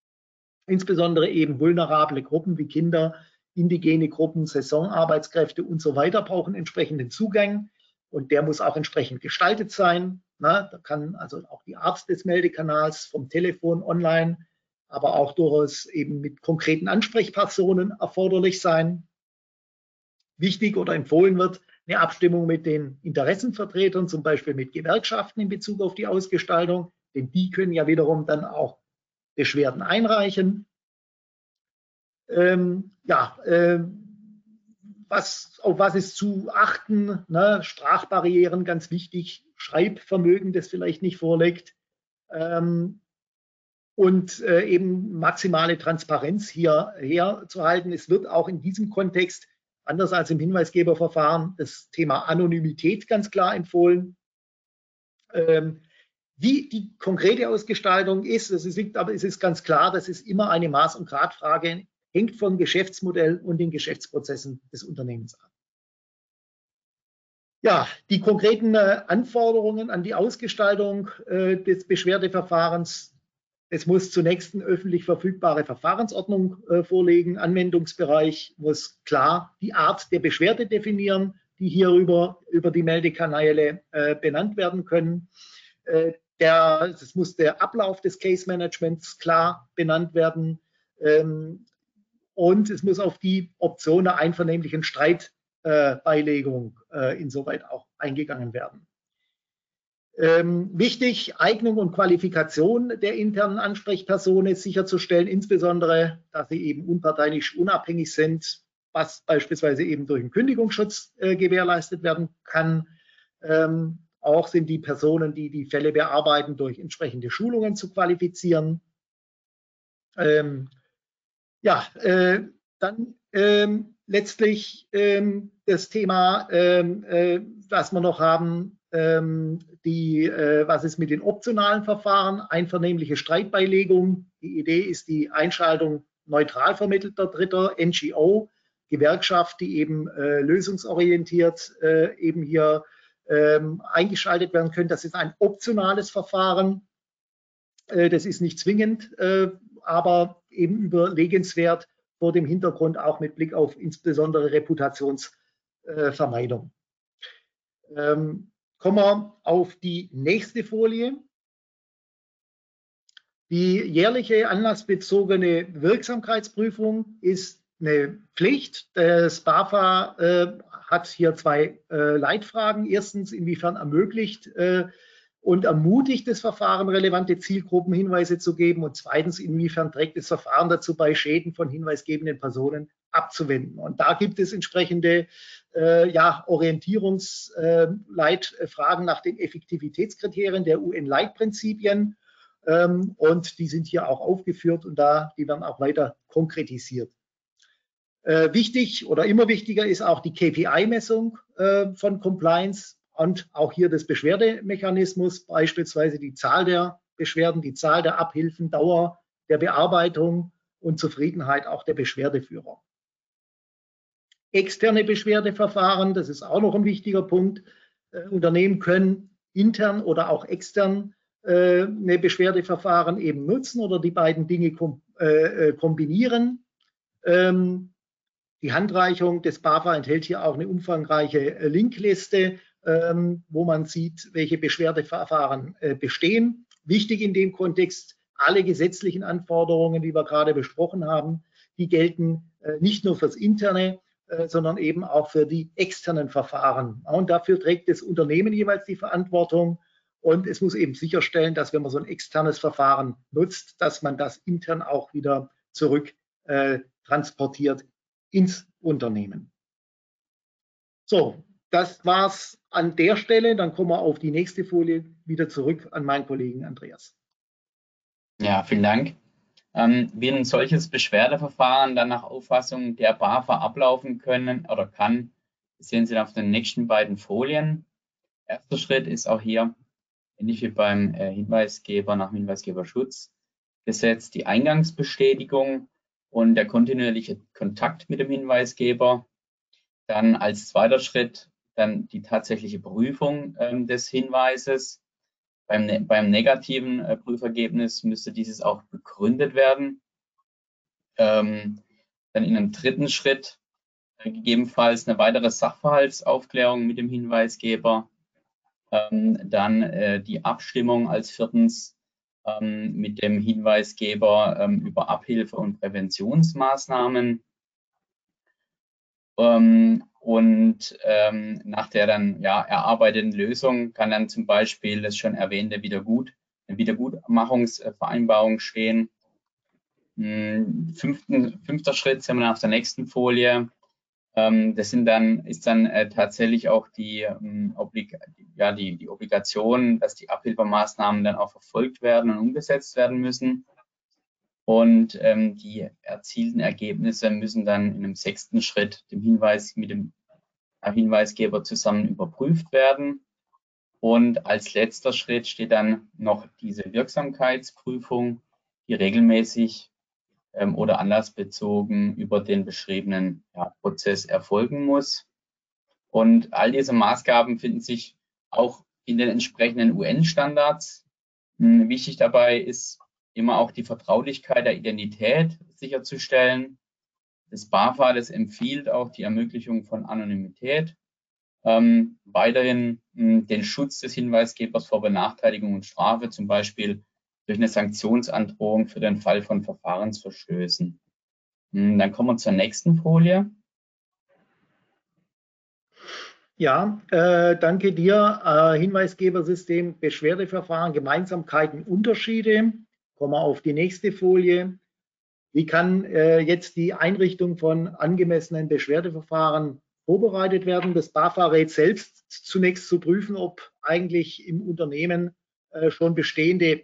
Insbesondere eben vulnerable Gruppen wie Kinder, indigene Gruppen, Saisonarbeitskräfte und so weiter brauchen entsprechenden Zugang und der muss auch entsprechend gestaltet sein. Na, da kann also auch die Art des Meldekanals vom Telefon, online, aber auch durchaus eben mit konkreten Ansprechpersonen erforderlich sein. Wichtig oder empfohlen wird, eine Abstimmung mit den Interessenvertretern, zum Beispiel mit Gewerkschaften in Bezug auf die Ausgestaltung, denn die können ja wiederum dann auch Beschwerden einreichen. Ähm, ja, äh, was, auf was ist zu achten? Ne? Sprachbarrieren, ganz wichtig, Schreibvermögen, das vielleicht nicht vorliegt. Ähm, und äh, eben maximale Transparenz hier herzuhalten. Es wird auch in diesem Kontext anders als im Hinweisgeberverfahren das Thema Anonymität ganz klar empfohlen. Ähm, wie die konkrete Ausgestaltung ist, das ist, aber es ist ganz klar, das ist immer eine Maß- und Gradfrage, hängt vom Geschäftsmodell und den Geschäftsprozessen des Unternehmens ab. Ja, die konkreten äh, Anforderungen an die Ausgestaltung äh, des Beschwerdeverfahrens es muss zunächst eine öffentlich verfügbare Verfahrensordnung äh, vorlegen. Anwendungsbereich muss klar die Art der Beschwerde definieren, die hierüber über die Meldekanäle benannt werden können. Äh, der, es muss der Ablauf des Case Managements klar benannt werden. Ähm, und es muss auf die Option der einvernehmlichen Streitbeilegung äh, insoweit auch eingegangen werden. Ähm, wichtig, Eignung und Qualifikation der internen Ansprechpersonen sicherzustellen, insbesondere, dass sie eben unparteiisch unabhängig sind, was beispielsweise eben durch einen Kündigungsschutz äh, gewährleistet werden kann. Ähm, auch sind die Personen, die die Fälle bearbeiten, durch entsprechende Schulungen zu qualifizieren. Ähm, ja, äh, dann ähm, letztlich ähm, das Thema, ähm, äh, was wir noch haben, ähm, die, äh, was ist mit den optionalen Verfahren? Einvernehmliche Streitbeilegung. Die Idee ist die Einschaltung neutral vermittelter Dritter, NGO, Gewerkschaft, die eben äh, lösungsorientiert äh, eben hier ähm, eingeschaltet werden können. Das ist ein optionales Verfahren. Äh, das ist nicht zwingend, äh, aber eben überlegenswert vor dem Hintergrund auch mit Blick auf insbesondere Reputationsvermeidung. Ähm, kommen wir auf die nächste Folie. Die jährliche anlassbezogene Wirksamkeitsprüfung ist eine Pflicht. Das BAFA äh, hat hier zwei äh, Leitfragen. Erstens, inwiefern ermöglicht äh, und ermutigt das Verfahren, relevante Zielgruppenhinweise zu geben? Und zweitens, inwiefern trägt das Verfahren dazu bei, Schäden von hinweisgebenden Personen abzuwenden? Und da gibt es entsprechende äh, ja, Orientierungsleitfragen nach den Effektivitätskriterien der UN-Leitprinzipien. Ähm, und die sind hier auch aufgeführt und da, die werden auch weiter konkretisiert. Äh, wichtig oder immer wichtiger ist auch die KPI-Messung äh, von Compliance und auch hier des Beschwerdemechanismus, beispielsweise die Zahl der Beschwerden, die Zahl der Abhilfen, Dauer der Bearbeitung und Zufriedenheit auch der Beschwerdeführer. Externe Beschwerdeverfahren, das ist auch noch ein wichtiger Punkt. Äh, Unternehmen können intern oder auch extern äh, eine Beschwerdeverfahren eben nutzen oder die beiden Dinge kom äh, äh, kombinieren. Ähm, die Handreichung des BAFA enthält hier auch eine umfangreiche äh, Linkliste, ähm, wo man sieht, welche Beschwerdeverfahren äh, bestehen. Wichtig in dem Kontext, alle gesetzlichen Anforderungen, die wir gerade besprochen haben, die gelten äh, nicht nur fürs interne, sondern eben auch für die externen Verfahren. Und dafür trägt das Unternehmen jeweils die Verantwortung. Und es muss eben sicherstellen, dass wenn man so ein externes Verfahren nutzt, dass man das intern auch wieder zurück transportiert ins Unternehmen. So, das war's an der Stelle. Dann kommen wir auf die nächste Folie wieder zurück an meinen Kollegen Andreas. Ja, vielen Dank. Ähm, wie ein solches Beschwerdeverfahren dann nach Auffassung der BAFA ablaufen können oder kann, sehen Sie auf den nächsten beiden Folien. Erster Schritt ist auch hier, ähnlich wie beim äh, Hinweisgeber nach Hinweisgeberschutzgesetz, die Eingangsbestätigung und der kontinuierliche Kontakt mit dem Hinweisgeber. Dann als zweiter Schritt dann die tatsächliche Prüfung ähm, des Hinweises. Beim, ne beim negativen äh, Prüfergebnis müsste dieses auch begründet werden. Ähm, dann in einem dritten Schritt äh, gegebenenfalls eine weitere Sachverhaltsaufklärung mit dem Hinweisgeber. Ähm, dann äh, die Abstimmung als viertens ähm, mit dem Hinweisgeber ähm, über Abhilfe und Präventionsmaßnahmen. Ähm, und ähm, nach der dann ja erarbeiteten Lösung kann dann zum Beispiel das schon erwähnte Wiedergut, eine Wiedergutmachungsvereinbarung stehen. Hm, fünften, fünfter Schritt sind wir auf der nächsten Folie. Ähm, das sind dann, ist dann äh, tatsächlich auch die, ähm, Oblig ja, die, die Obligation, dass die Abhilfemaßnahmen dann auch verfolgt werden und umgesetzt werden müssen. Und ähm, die erzielten Ergebnisse müssen dann in einem sechsten Schritt dem Hinweis mit dem Hinweisgeber zusammen überprüft werden. Und als letzter Schritt steht dann noch diese Wirksamkeitsprüfung, die regelmäßig ähm, oder anlassbezogen über den beschriebenen ja, Prozess erfolgen muss. Und all diese Maßgaben finden sich auch in den entsprechenden UN-Standards. Hm, wichtig dabei ist immer auch die Vertraulichkeit der Identität sicherzustellen. Das BAFA, das empfiehlt auch die Ermöglichung von Anonymität. Ähm, weiterhin mh, hm, den Schutz des Hinweisgebers vor Benachteiligung und Strafe, zum Beispiel durch eine Sanktionsandrohung für den Fall von Verfahrensverstößen. Hm, dann kommen wir zur nächsten Folie. Ja, äh, danke dir. Äh, Hinweisgebersystem, Beschwerdeverfahren, Gemeinsamkeiten, Unterschiede. Kommen wir auf die nächste Folie. Wie kann äh, jetzt die Einrichtung von angemessenen Beschwerdeverfahren vorbereitet werden? Das BAFA rät selbst zunächst zu prüfen, ob eigentlich im Unternehmen äh, schon bestehende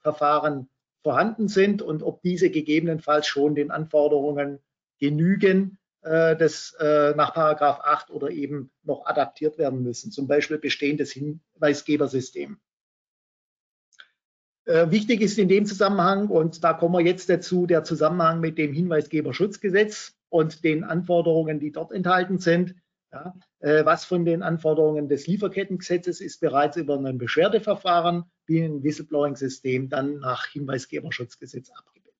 Meldeverfahren vorhanden sind und ob diese gegebenenfalls schon den Anforderungen genügen, äh, das äh, nach Paragraph 8 oder eben noch adaptiert werden müssen, zum Beispiel bestehendes Hinweisgebersystem. Wichtig ist in dem Zusammenhang, und da kommen wir jetzt dazu, der Zusammenhang mit dem Hinweisgeberschutzgesetz und den Anforderungen, die dort enthalten sind. Ja, äh, was von den Anforderungen des Lieferkettengesetzes ist bereits über ein Beschwerdeverfahren wie ein Whistleblowing-System dann nach Hinweisgeberschutzgesetz abgebildet.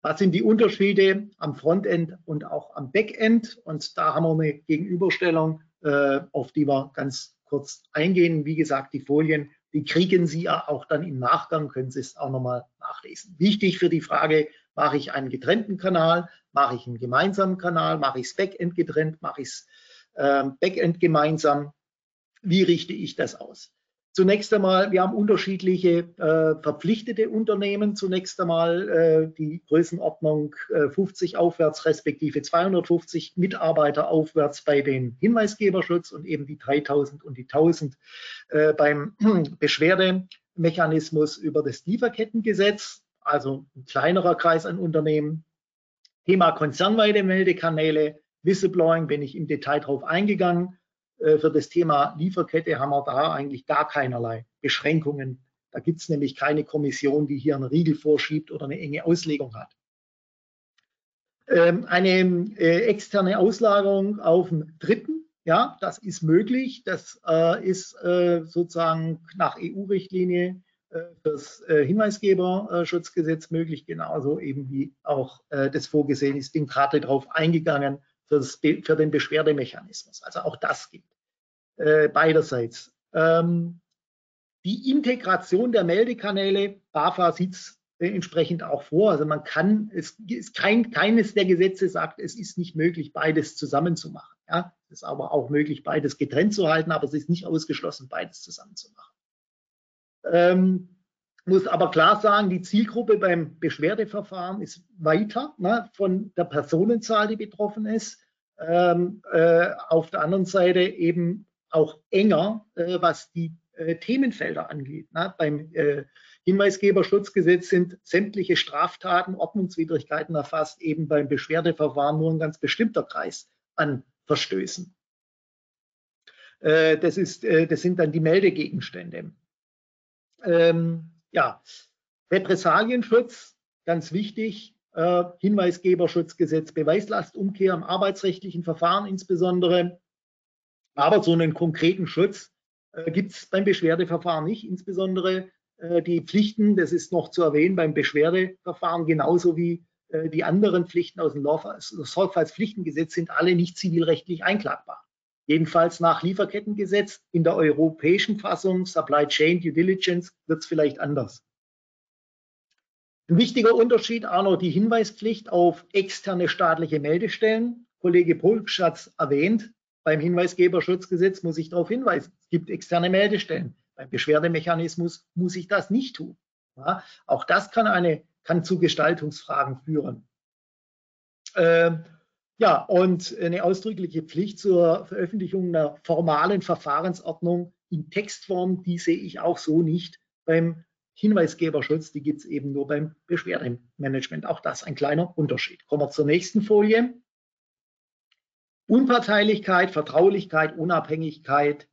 Was sind die Unterschiede am Frontend und auch am Backend? Und da haben wir eine Gegenüberstellung äh, auf die wir ganz kurz eingehen. Wie gesagt, die Folien, die kriegen Sie ja auch dann im Nachgang, können Sie es auch nochmal nachlesen. Wichtig für die Frage, mache ich einen getrennten Kanal, mache ich einen gemeinsamen Kanal, mache ich das Backend getrennt, mache ich äh, Backend gemeinsam, wie richte ich das aus? Zunächst einmal, wir haben unterschiedliche äh, verpflichtete Unternehmen. Zunächst einmal äh, die Größenordnung äh, 50 aufwärts, respektive 250 Mitarbeiter aufwärts bei den Hinweisgeberschutz und eben die 3000 und die 1000 äh, beim Beschwerdemechanismus über das Lieferkettengesetz, also ein kleinerer Kreis an Unternehmen. Thema konzernweite Meldekanäle, Whistleblowing, bin ich im Detail drauf eingegangen. Äh, für das Thema Lieferkette haben wir da eigentlich gar keinerlei Beschränkungen. Da gibt es nämlich keine Kommission, die hier einen Riegel vorschiebt oder eine enge Auslegung hat. Ähm, eine äh, externe Auslagerung auf den Dritten, ja, das ist möglich. Das äh, ist sozusagen nach EU-Richtlinie das Hinweisgeberschutzgesetz möglich, genauso eben wie auch das vorgesehen ist. Bin gerade darauf eingegangen, fürs, für den Beschwerdemechanismus. Also auch das gibt äh, beiderseits. Ähm, die Integration der Meldekanäle, BAFA sieht es äh, entsprechend auch vor. Also man kann, es ist kein, keines der Gesetze sagt, es ist nicht möglich, beides zusammen zu machen. Ja, es ist aber auch möglich, beides getrennt zu halten, aber es ist nicht ausgeschlossen, beides zusammen zu machen. Ähm, muss aber klar sagen, die Zielgruppe beim Beschwerdeverfahren ist weiter ne, von der Personenzahl, die betroffen ist. Ähm, äh, auf der anderen Seite eben auch enger, äh, was die äh, Themenfelder angeht. Ne. Beim äh, Hinweisgeberschutzgesetz sind sämtliche Straftaten, Ordnungswidrigkeiten erfasst, eben beim Beschwerdeverfahren nur ein ganz bestimmter Kreis an Verstößen. Äh, das, ist, äh, das sind dann die Meldegegenstände. Ähm, ja, Repressalienschutz, ganz wichtig, äh, Hinweisgeberschutzgesetz, Beweislastumkehr im arbeitsrechtlichen Verfahren insbesondere. Aber so einen konkreten Schutz äh, gibt es beim Beschwerdeverfahren nicht, insbesondere äh, die Pflichten, das ist noch zu erwähnen, beim Beschwerdeverfahren genauso wie äh, die anderen Pflichten aus dem Sorgfaltspflichtengesetz sind alle nicht zivilrechtlich einklagbar. Jedenfalls nach Lieferkettengesetz in der europäischen Fassung Supply Chain Due Diligence wird es vielleicht anders. Ein wichtiger Unterschied noch die Hinweispflicht auf externe staatliche Meldestellen. Kollege Pulksch hat es erwähnt. Beim Hinweisgeberschutzgesetz muss ich darauf hinweisen. Es gibt externe Meldestellen. Beim Beschwerdemechanismus muss ich das nicht tun. Ja, auch das kann, eine, kann zu Gestaltungsfragen führen. Ähm, ja, und eine ausdrückliche Pflicht zur Veröffentlichung einer formalen Verfahrensordnung in Textform, die sehe ich auch so nicht beim Hinweisgeberschutz. Die gibt es eben nur beim Beschwerdemanagement. Auch das ein kleiner Unterschied. Kommen wir zur nächsten Folie. Unparteilichkeit, Vertraulichkeit, Unabhängigkeit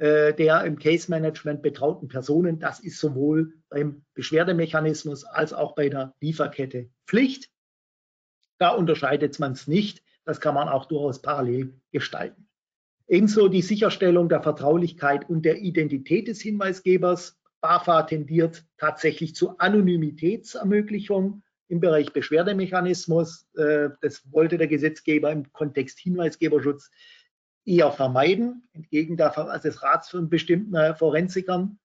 äh, der im Case Management betrauten Personen, das ist sowohl beim Beschwerdemechanismus als auch bei der Lieferkette Pflicht. Da unterscheidet man es nicht. Das kann man auch durchaus parallel gestalten. Ebenso die Sicherstellung der Vertraulichkeit und der Identität des Hinweisgebers. BAFA tendiert tatsächlich zur Anonymitätsermöglichung im Bereich Beschwerdemechanismus. Äh, das wollte der Gesetzgeber im Kontext Hinweisgeberschutz eher vermeiden, entgegen also des Rats von bestimmten Forensikern.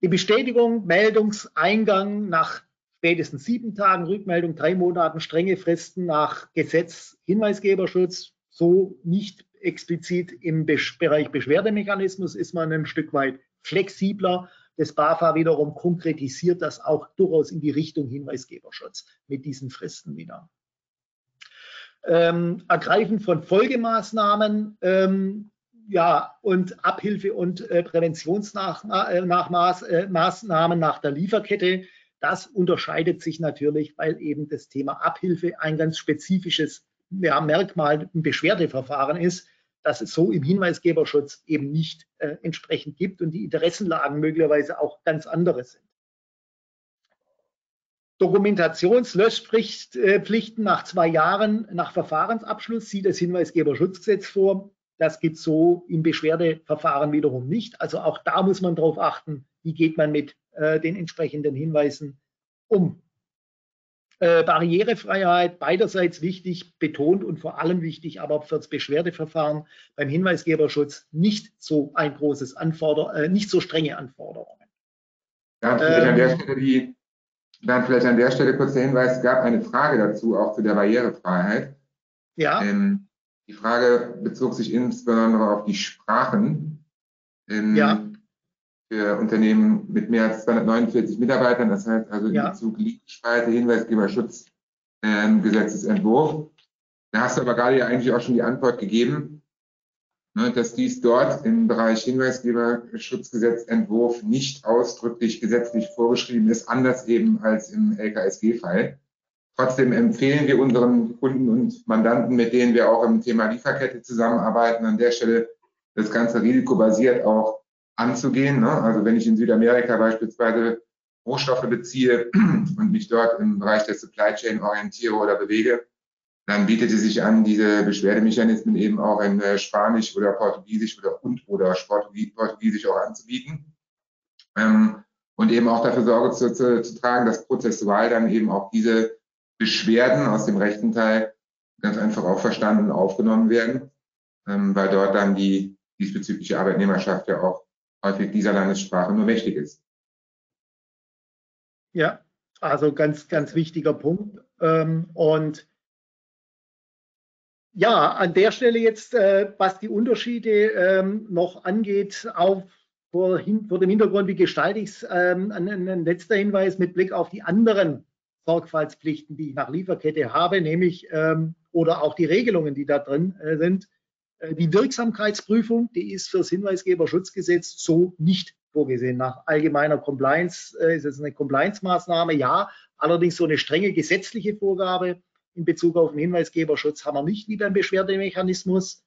Die Bestätigung, Meldungseingang nach spätestens sieben Tagen Rückmeldung, drei Monaten strenge Fristen nach Gesetz Hinweisgeberschutz, so nicht explizit im Bereich Beschwerdemechanismus ist man ein Stück weit flexibler. Das BAFA wiederum konkretisiert das auch durchaus in die Richtung Hinweisgeberschutz mit diesen Fristen wieder. Ähm, Ergreifen von Folgemaßnahmen, ähm, ja, und Abhilfe und äh, Präventionsmaßnahmen äh, nach der Lieferkette das unterscheidet sich natürlich, weil eben das Thema Abhilfe ein ganz spezifisches ja, Merkmal im Beschwerdeverfahren ist, dass es so im Hinweisgeberschutz eben nicht äh, entsprechend gibt und die Interessenlagen möglicherweise auch ganz andere sind. Dokumentationslöschpflichten nach zwei Jahren nach Verfahrensabschluss sieht das Hinweisgeberschutzgesetz vor. Das gibt es so im Beschwerdeverfahren wiederum nicht. Also auch da muss man darauf achten, wie geht man mit äh, den entsprechenden Hinweisen um. Äh, Barrierefreiheit beiderseits wichtig, betont und vor allem wichtig, aber für das Beschwerdeverfahren beim Hinweisgeberschutz nicht so ein großes Anforder äh, nicht so strenge Anforderungen. Ja, vielleicht, ähm, an der Stelle die, dann vielleicht an der Stelle kurz der Hinweis, es gab eine Frage dazu, auch zu der Barrierefreiheit. Ja. Ähm, die Frage bezog sich insbesondere auf die Sprachen. Ähm, ja für Unternehmen mit mehr als 249 Mitarbeitern, das heißt also ja. in Bezug Liegensspalte, Hinweisgeberschutz, ähm. Da hast du aber gerade ja eigentlich auch schon die Antwort gegeben, ne, dass dies dort im Bereich Hinweisgeberschutzgesetzentwurf nicht ausdrücklich gesetzlich vorgeschrieben ist, anders eben als im LKSG-Fall. Trotzdem empfehlen wir unseren Kunden und Mandanten, mit denen wir auch im Thema Lieferkette zusammenarbeiten, an der Stelle das Ganze risikobasiert auch anzugehen. Ne? Also wenn ich in Südamerika beispielsweise Rohstoffe beziehe und mich dort im Bereich der Supply Chain orientiere oder bewege, dann bietet es sich an, diese Beschwerdemechanismen eben auch in äh, Spanisch oder Portugiesisch oder und oder Portugiesisch auch anzubieten. Ähm, und eben auch dafür Sorge zu, zu, zu tragen, dass prozessual dann eben auch diese Beschwerden aus dem rechten Teil ganz einfach auch verstanden und aufgenommen werden, ähm, weil dort dann die diesbezügliche Arbeitnehmerschaft ja auch häufig dieser Landessprache nur mächtig ist. Ja, also ganz, ganz wichtiger Punkt. Ähm, und ja, an der Stelle jetzt, äh, was die Unterschiede ähm, noch angeht, auch vor, dem Hintergrund, wie gestalte ich es, ähm, ein, ein letzter Hinweis mit Blick auf die anderen Sorgfaltspflichten, die ich nach Lieferkette habe, nämlich oder auch die Regelungen, die da drin äh, sind. Äh, die Wirksamkeitsprüfung, die ist für das Hinweisgeberschutzgesetz so nicht vorgesehen. Nach allgemeiner Compliance äh, ist es eine Compliance-Maßnahme, ja, allerdings so eine strenge gesetzliche Vorgabe in Bezug auf den Hinweisgeberschutz haben wir nicht wie beim Beschwerdemechanismus.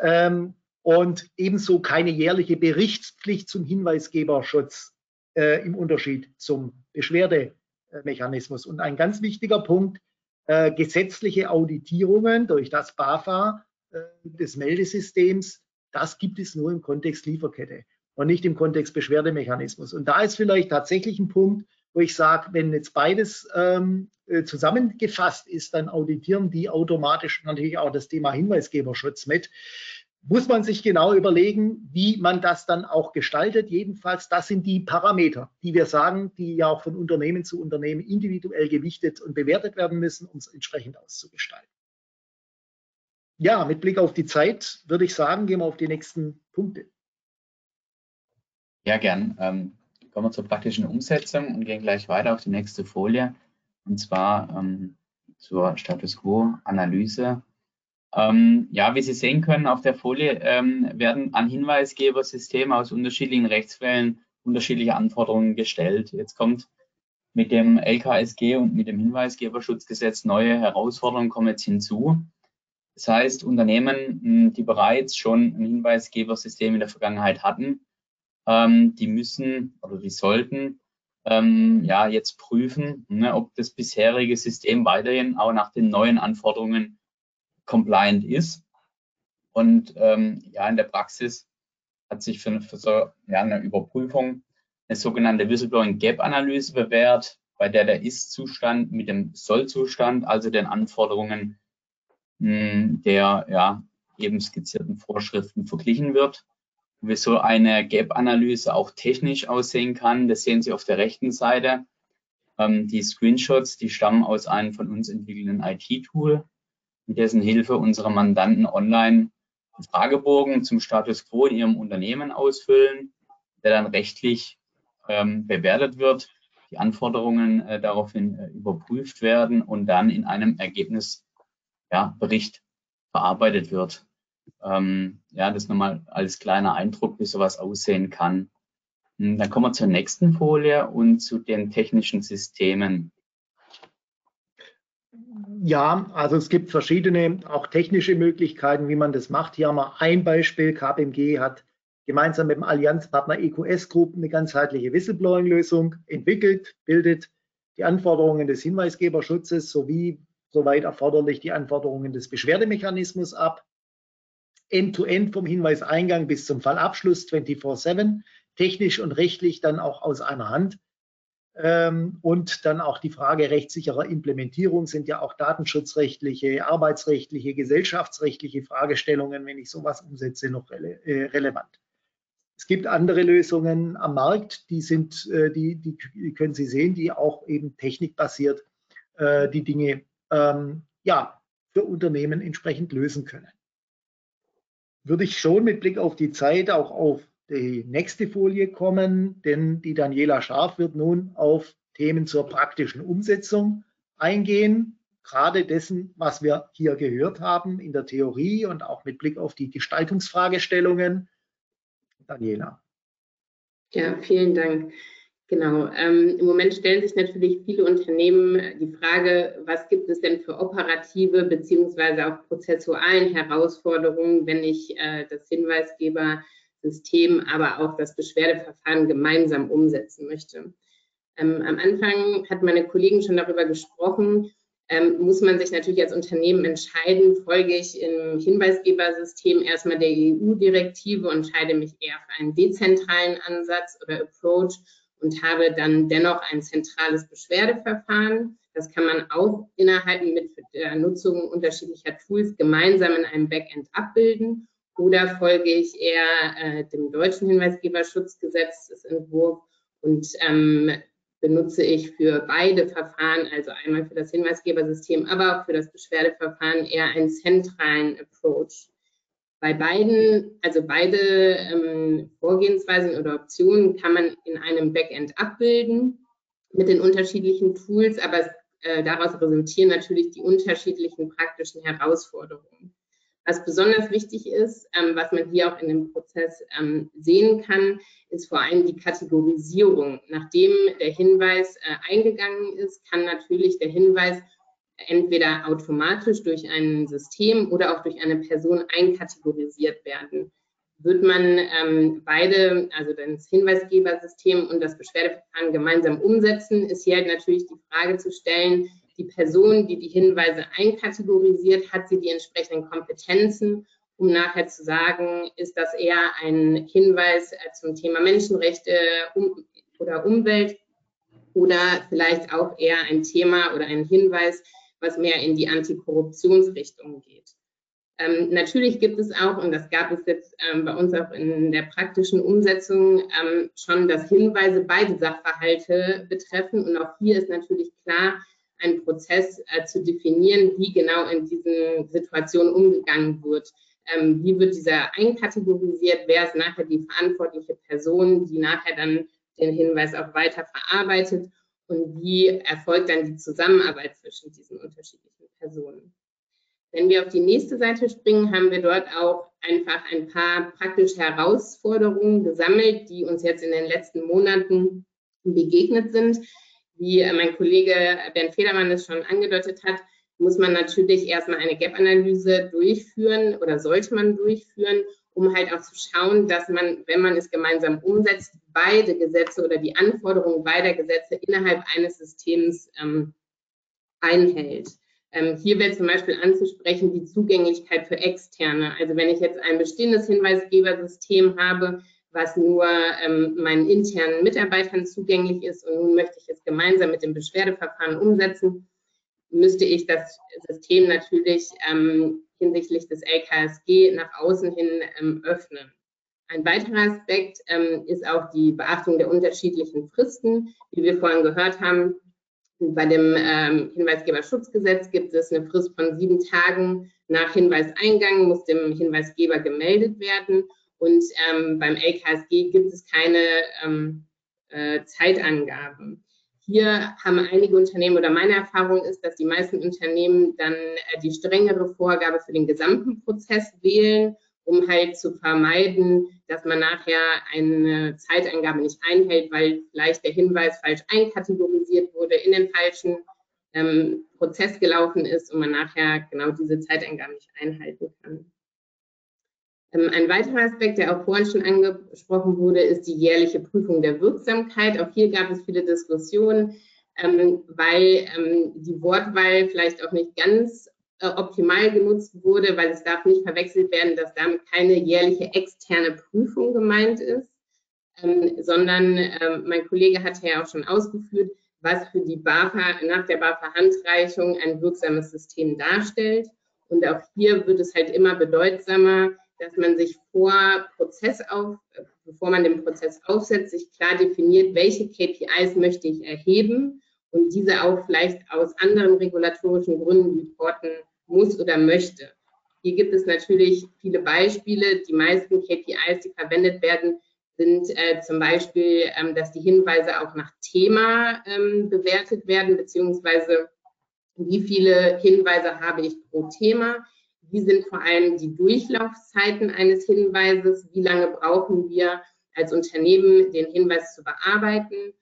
Ähm, und ebenso keine jährliche Berichtspflicht zum Hinweisgeberschutz äh, im Unterschied zum Beschwerdemechanismus. Und ein ganz wichtiger Punkt, äh, gesetzliche Auditierungen durch das BAFA des Meldesystems, das gibt es nur im Kontext Lieferkette und nicht im Kontext Beschwerdemechanismus. Und da ist vielleicht tatsächlich ein Punkt, wo ich sage, wenn jetzt beides ähm, äh, zusammengefasst ist, dann auditieren die automatisch natürlich auch das Thema Hinweisgeberschutz mit. Muss man sich genau überlegen, wie man das dann auch gestaltet. Jedenfalls, das sind die Parameter, die wir sagen, die ja auch von Unternehmen zu Unternehmen individuell gewichtet und bewertet werden müssen, um es entsprechend auszugestalten ja, mit Blick auf die Zeit würde ich sagen, gehen wir auf die nächsten Punkte. Ja, gern. Ähm, kommen wir zur praktischen Umsetzung und gehen gleich weiter auf die nächste Folie. Und zwar ähm, zur Status Quo-Analyse. Ähm, ja, wie Sie sehen können auf der Folie, ähm, werden an Hinweisgebersysteme aus unterschiedlichen Rechtsfällen unterschiedliche Anforderungen gestellt. Jetzt kommt mit dem LKSG und mit dem Hinweisgeberschutzgesetz neue Herausforderungen kommen jetzt hinzu. Das heißt, Unternehmen, hm, die bereits schon ein Hinweisgebersystem in der Vergangenheit hatten, ähm, die müssen oder die sollten ähm, ja jetzt prüfen, ne, ob das bisherige System weiterhin auch nach den neuen Anforderungen compliant ist. Und ähm, ja, in der Praxis hat sich für, für so ja, eine Überprüfung eine sogenannte Whistleblowing Gap Analyse bewährt, bei der der Ist-Zustand mit dem Soll-Zustand, also den Anforderungen der ja, eben skizzierten Vorschriften verglichen wird. Wie so eine Gap-Analyse auch technisch aussehen kann, das sehen Sie auf der rechten Seite. Ähm, die Screenshots, die stammen aus einem von uns entwickelten IT-Tool, mit dessen Hilfe unsere Mandanten online Fragebogen zum Status quo in ihrem Unternehmen ausfüllen, der dann rechtlich ähm, bewertet wird, die Anforderungen äh, daraufhin äh, überprüft werden und dann in einem Ergebnis ja, Bericht verarbeitet wird. Ähm, ja, das nochmal als kleiner Eindruck, wie sowas aussehen kann. Hm, dann kommen wir zur nächsten Folie und zu den technischen Systemen. Ja, also es gibt verschiedene, auch technische Möglichkeiten, wie man das macht. Hier haben wir ein Beispiel. KPMG hat gemeinsam mit dem Allianzpartner EQS Group eine ganzheitliche Whistleblowing-Lösung entwickelt, bildet die Anforderungen des Hinweisgeberschutzes sowie soweit erforderlich die Anforderungen des Beschwerdemechanismus ab. End-to-end -End vom Hinweiseingang bis zum Fallabschluss 24-7, technisch und rechtlich dann auch aus einer Hand. Ähm, und dann auch die Frage rechtssicherer Implementierung sind ja auch datenschutzrechtliche, arbeitsrechtliche, gesellschaftsrechtliche Fragestellungen, wenn ich sowas umsetze, noch äh, relevant. Es gibt andere Lösungen am Markt, die sind, äh, die, die können Sie sehen, die auch eben technikbasiert äh, die Dinge ähm, ja, für Unternehmen entsprechend lösen können. Würde ich schon mit Blick auf die Zeit auch auf die nächste Folie kommen, denn die Daniela Scharf wird nun auf Themen zur praktischen Umsetzung eingehen, gerade dessen, was wir hier gehört haben in der Theorie und auch mit Blick auf die Gestaltungsfragestellungen. Daniela. Ja, vielen Dank. Genau. Ähm, Im Moment stellen sich natürlich viele Unternehmen die Frage, was gibt es denn für operative beziehungsweise auch prozessualen Herausforderungen, wenn ich äh, das Hinweisgebersystem, aber auch das Beschwerdeverfahren gemeinsam umsetzen möchte. Ähm, am Anfang hat meine Kollegin schon darüber gesprochen, ähm, muss man sich natürlich als Unternehmen entscheiden, folge ich im Hinweisgebersystem erstmal der EU-Direktive und entscheide mich eher für einen dezentralen Ansatz oder Approach und habe dann dennoch ein zentrales Beschwerdeverfahren. Das kann man auch innerhalb mit der Nutzung unterschiedlicher Tools gemeinsam in einem Backend abbilden. Oder folge ich eher äh, dem deutschen Hinweisgeberschutzgesetzentwurf und ähm, benutze ich für beide Verfahren, also einmal für das Hinweisgebersystem, aber auch für das Beschwerdeverfahren eher einen zentralen Approach. Bei beiden, also beide ähm, Vorgehensweisen oder Optionen kann man in einem Backend abbilden mit den unterschiedlichen Tools, aber äh, daraus resultieren natürlich die unterschiedlichen praktischen Herausforderungen. Was besonders wichtig ist, ähm, was man hier auch in dem Prozess ähm, sehen kann, ist vor allem die Kategorisierung. Nachdem der Hinweis äh, eingegangen ist, kann natürlich der Hinweis entweder automatisch durch ein System oder auch durch eine Person einkategorisiert werden. Wird man ähm, beide, also das Hinweisgebersystem und das Beschwerdeverfahren gemeinsam umsetzen, ist hier halt natürlich die Frage zu stellen, die Person, die die Hinweise einkategorisiert, hat sie die entsprechenden Kompetenzen, um nachher zu sagen, ist das eher ein Hinweis äh, zum Thema Menschenrechte oder Umwelt oder vielleicht auch eher ein Thema oder ein Hinweis, was mehr in die Antikorruptionsrichtung geht. Ähm, natürlich gibt es auch, und das gab es jetzt ähm, bei uns auch in der praktischen Umsetzung, ähm, schon, dass Hinweise beide Sachverhalte betreffen. Und auch hier ist natürlich klar, einen Prozess äh, zu definieren, wie genau in diesen Situationen umgegangen wird. Ähm, wie wird dieser einkategorisiert? Wer ist nachher die verantwortliche Person, die nachher dann den Hinweis auch weiter verarbeitet? Und wie erfolgt dann die Zusammenarbeit zwischen diesen unterschiedlichen Personen? Wenn wir auf die nächste Seite springen, haben wir dort auch einfach ein paar praktische Herausforderungen gesammelt, die uns jetzt in den letzten Monaten begegnet sind. Wie äh, mein Kollege Bernd Federmann es schon angedeutet hat, muss man natürlich erstmal eine Gap-Analyse durchführen oder sollte man durchführen, um halt auch zu schauen, dass man, wenn man es gemeinsam umsetzt, beide Gesetze oder die Anforderungen beider Gesetze innerhalb eines Systems ähm, einhält. Ähm, hier wäre zum Beispiel anzusprechen die Zugänglichkeit für Externe. Also wenn ich jetzt ein bestehendes Hinweisgebersystem habe, was nur ähm, meinen internen Mitarbeitern zugänglich ist und nun möchte ich es gemeinsam mit dem Beschwerdeverfahren umsetzen, müsste ich das System natürlich ähm, hinsichtlich des LKSG nach außen hin ähm, öffnen. Ein weiterer Aspekt ähm, ist auch die Beachtung der unterschiedlichen Fristen. Wie wir vorhin gehört haben, bei dem ähm, Hinweisgeberschutzgesetz gibt es eine Frist von sieben Tagen nach Hinweiseingang, muss dem Hinweisgeber gemeldet werden. Und ähm, beim LKSG gibt es keine ähm, äh, Zeitangaben. Hier haben einige Unternehmen oder meine Erfahrung ist, dass die meisten Unternehmen dann äh, die strengere Vorgabe für den gesamten Prozess wählen, um halt zu vermeiden, dass man nachher eine Zeitangabe nicht einhält, weil vielleicht der Hinweis falsch einkategorisiert wurde, in den falschen ähm, Prozess gelaufen ist und man nachher genau diese Zeitangabe nicht einhalten kann. Ähm, ein weiterer Aspekt, der auch vorhin schon angesprochen wurde, ist die jährliche Prüfung der Wirksamkeit. Auch hier gab es viele Diskussionen, ähm, weil ähm, die Wortwahl vielleicht auch nicht ganz äh, optimal genutzt wurde, weil es darf nicht verwechselt werden, dass damit keine jährliche externe Prüfung gemeint ist. sondern mein Kollege hatte ja auch schon ausgeführt, was für die BAFA nach der BAFA-Handreichung ein wirksames System darstellt. Und auch hier wird es halt immer bedeutsamer, dass man sich vor Prozess auf, bevor man den Prozess aufsetzt, sich klar definiert, welche KPIs möchte ich erheben und diese auch vielleicht aus anderen regulatorischen Gründen reporten muss oder möchte. Hier gibt es natürlich viele Beispiele. Die meisten KPIs, die verwendet werden, sind äh, zum Beispiel, ähm, dass die Hinweise auch nach Thema ähm, bewertet werden, beziehungsweise wie viele Hinweise habe ich pro Thema, wie sind vor allem die Durchlaufzeiten eines Hinweises, wie lange brauchen wir als Unternehmen, den Hinweis zu bearbeiten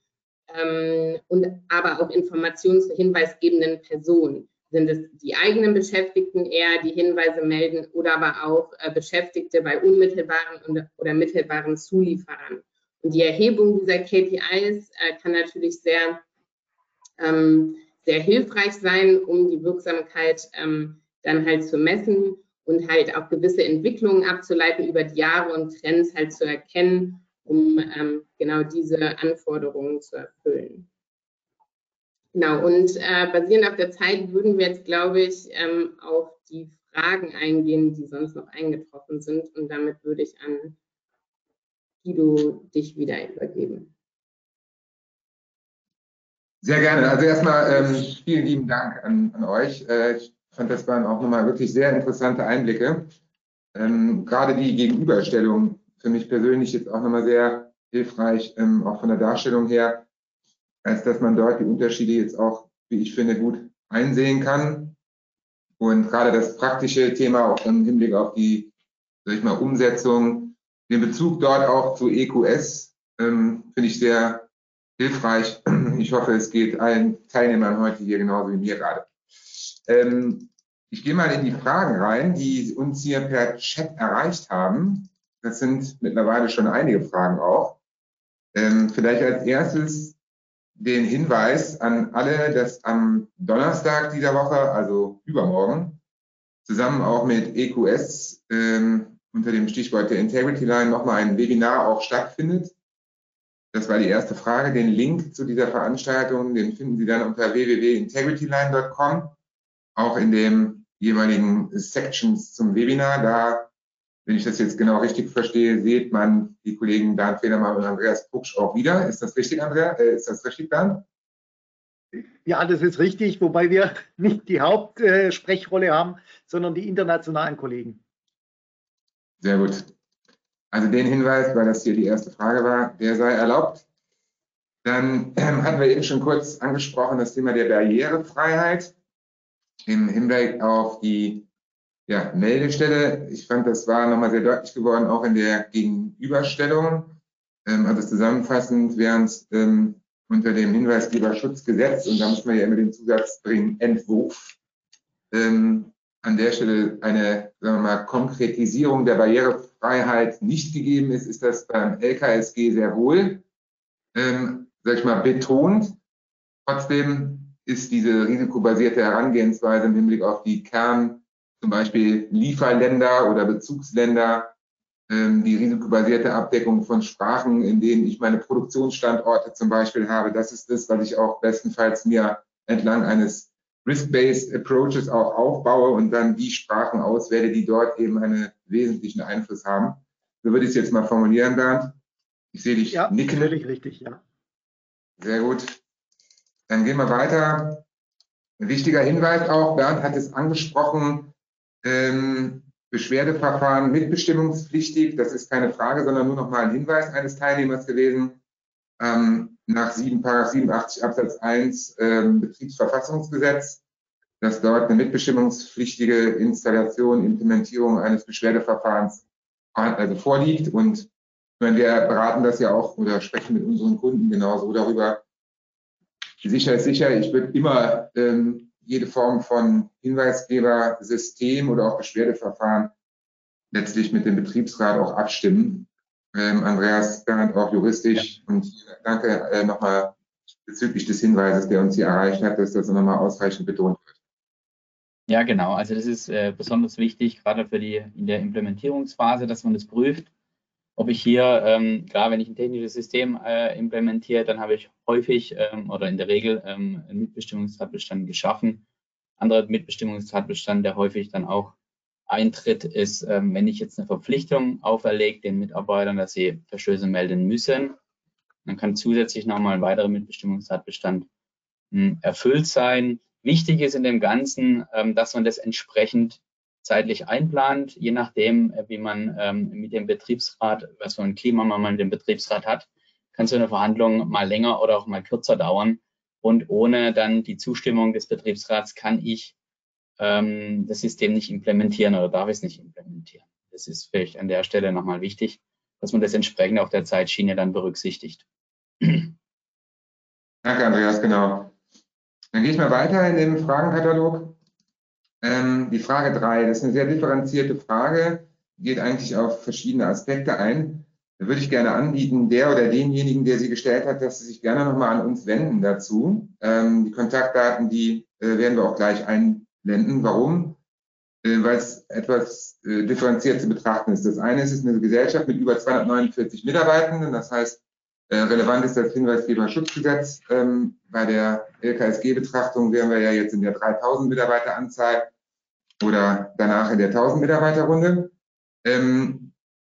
ähm, und aber auch Informationen zur hinweisgebenden Person. Sind es die eigenen Beschäftigten eher, die Hinweise melden oder aber auch äh, Beschäftigte bei unmittelbaren und, oder mittelbaren Zulieferern? Und die Erhebung dieser KPIs äh, kann natürlich sehr, ähm, sehr hilfreich sein, um die Wirksamkeit ähm, dann halt zu messen und halt auch gewisse Entwicklungen abzuleiten über die Jahre und Trends halt zu erkennen, um ähm, genau diese Anforderungen zu erfüllen. Genau, und äh, basierend auf der Zeit würden wir jetzt, glaube ich, ähm, auf die Fragen eingehen, die sonst noch eingetroffen sind. Und damit würde ich an Guido dich wieder übergeben. Sehr gerne. Also erstmal ähm, vielen lieben Dank an, an euch. Äh, ich fand, das waren auch nochmal wirklich sehr interessante Einblicke. Ähm, gerade die Gegenüberstellung für mich persönlich jetzt auch nochmal sehr hilfreich, ähm, auch von der Darstellung her als dass man dort die Unterschiede jetzt auch, wie ich finde, gut einsehen kann. Und gerade das praktische Thema auch im Hinblick auf die, sag ich mal, Umsetzung, den Bezug dort auch zu EQS, ähm, finde ich sehr hilfreich. Ich hoffe, es geht allen Teilnehmern heute hier genauso wie mir gerade. Ähm, ich gehe mal in die Fragen rein, die uns hier per Chat erreicht haben. Das sind mittlerweile schon einige Fragen auch. Ähm, vielleicht als erstes den Hinweis an alle, dass am Donnerstag dieser Woche, also übermorgen, zusammen auch mit EQS ähm, unter dem Stichwort der Integrity Line nochmal ein Webinar auch stattfindet. Das war die erste Frage. Den Link zu dieser Veranstaltung, den finden Sie dann unter www.integrityline.com, auch in den jeweiligen Sections zum Webinar. Da wenn ich das jetzt genau richtig verstehe, sieht man die Kollegen Bernd Federmann und Andreas Pucksch auch wieder. Ist das richtig, Andrea? Äh, ist das richtig, Bernd? Ja, das ist richtig, wobei wir nicht die Hauptsprechrolle haben, sondern die internationalen Kollegen. Sehr gut. Also den Hinweis, weil das hier die erste Frage war, der sei erlaubt. Dann hatten wir eben schon kurz angesprochen das Thema der Barrierefreiheit im Hinblick auf die ja, Meldestelle. Ich fand, das war nochmal sehr deutlich geworden, auch in der Gegenüberstellung. Ähm, also zusammenfassend wären es ähm, unter dem Hinweisgeberschutzgesetz, und da muss man ja immer den Zusatz bringen, Entwurf, ähm, an der Stelle eine sagen wir mal, Konkretisierung der Barrierefreiheit nicht gegeben ist, ist das beim LKSG sehr wohl, ähm, sag ich mal, betont. Trotzdem ist diese risikobasierte Herangehensweise im Hinblick auf die Kern- zum Beispiel Lieferländer oder Bezugsländer, ähm, die risikobasierte Abdeckung von Sprachen, in denen ich meine Produktionsstandorte zum Beispiel habe. Das ist das, was ich auch bestenfalls mir entlang eines Risk-Based Approaches auch aufbaue und dann die Sprachen auswähle, die dort eben einen wesentlichen Einfluss haben. So würde ich es jetzt mal formulieren, Bernd. Ich sehe dich ja, nicken. Völlig richtig, ja. Sehr gut. Dann gehen wir weiter. Ein wichtiger Hinweis auch, Bernd hat es angesprochen, ähm, Beschwerdeverfahren mitbestimmungspflichtig. Das ist keine Frage, sondern nur noch mal ein Hinweis eines Teilnehmers gewesen. Ähm, nach 7, 87 Absatz 1 ähm, Betriebsverfassungsgesetz, dass dort eine mitbestimmungspflichtige Installation, Implementierung eines Beschwerdeverfahrens also vorliegt. Und meine, wir beraten das ja auch oder sprechen mit unseren Kunden genauso darüber. Sicher ist sicher, ich würde immer ähm, jede Form von Hinweisgebersystem oder auch Beschwerdeverfahren letztlich mit dem Betriebsrat auch abstimmen. Ähm, Andreas Bernd auch juristisch ja. und danke äh, nochmal bezüglich des Hinweises, der uns hier erreicht hat, dass das nochmal ausreichend betont wird. Ja, genau. Also das ist äh, besonders wichtig, gerade für die in der Implementierungsphase, dass man das prüft. Ob ich hier, ähm, gerade wenn ich ein technisches System äh, implementiere, dann habe ich häufig ähm, oder in der Regel ähm, einen Mitbestimmungstatbestand geschaffen. Anderer Mitbestimmungstatbestand, der häufig dann auch eintritt, ist, ähm, wenn ich jetzt eine Verpflichtung auferlege den Mitarbeitern, dass sie Verstöße melden müssen, dann kann zusätzlich nochmal ein weiterer Mitbestimmungstatbestand hm, erfüllt sein. Wichtig ist in dem Ganzen, ähm, dass man das entsprechend zeitlich einplant, je nachdem, äh, wie man ähm, mit dem Betriebsrat, was für ein Klima man mit dem Betriebsrat hat, kann so eine Verhandlung mal länger oder auch mal kürzer dauern. Und ohne dann die Zustimmung des Betriebsrats kann ich ähm, das System nicht implementieren oder darf es nicht implementieren. Das ist vielleicht an der Stelle nochmal wichtig, dass man das entsprechend auf der Zeitschiene dann berücksichtigt. Danke, Andreas, genau. Dann gehe ich mal weiter in dem Fragenkatalog. Ähm, die Frage drei, das ist eine sehr differenzierte Frage, geht eigentlich auf verschiedene Aspekte ein. Da würde ich gerne anbieten, der oder denjenigen, der sie gestellt hat, dass sie sich gerne nochmal an uns wenden dazu. Ähm, die Kontaktdaten, die äh, werden wir auch gleich einblenden. Warum? Äh, Weil es etwas äh, differenziert zu betrachten ist. Das eine ist, es ist eine Gesellschaft mit über 249 Mitarbeitenden. Das heißt, relevant ist das Hinweisgeberschutzgesetz. Ähm, bei der LKSG-Betrachtung wären wir ja jetzt in der 3000 Mitarbeiteranzahl oder danach in der 1000 Mitarbeiterrunde. Ähm,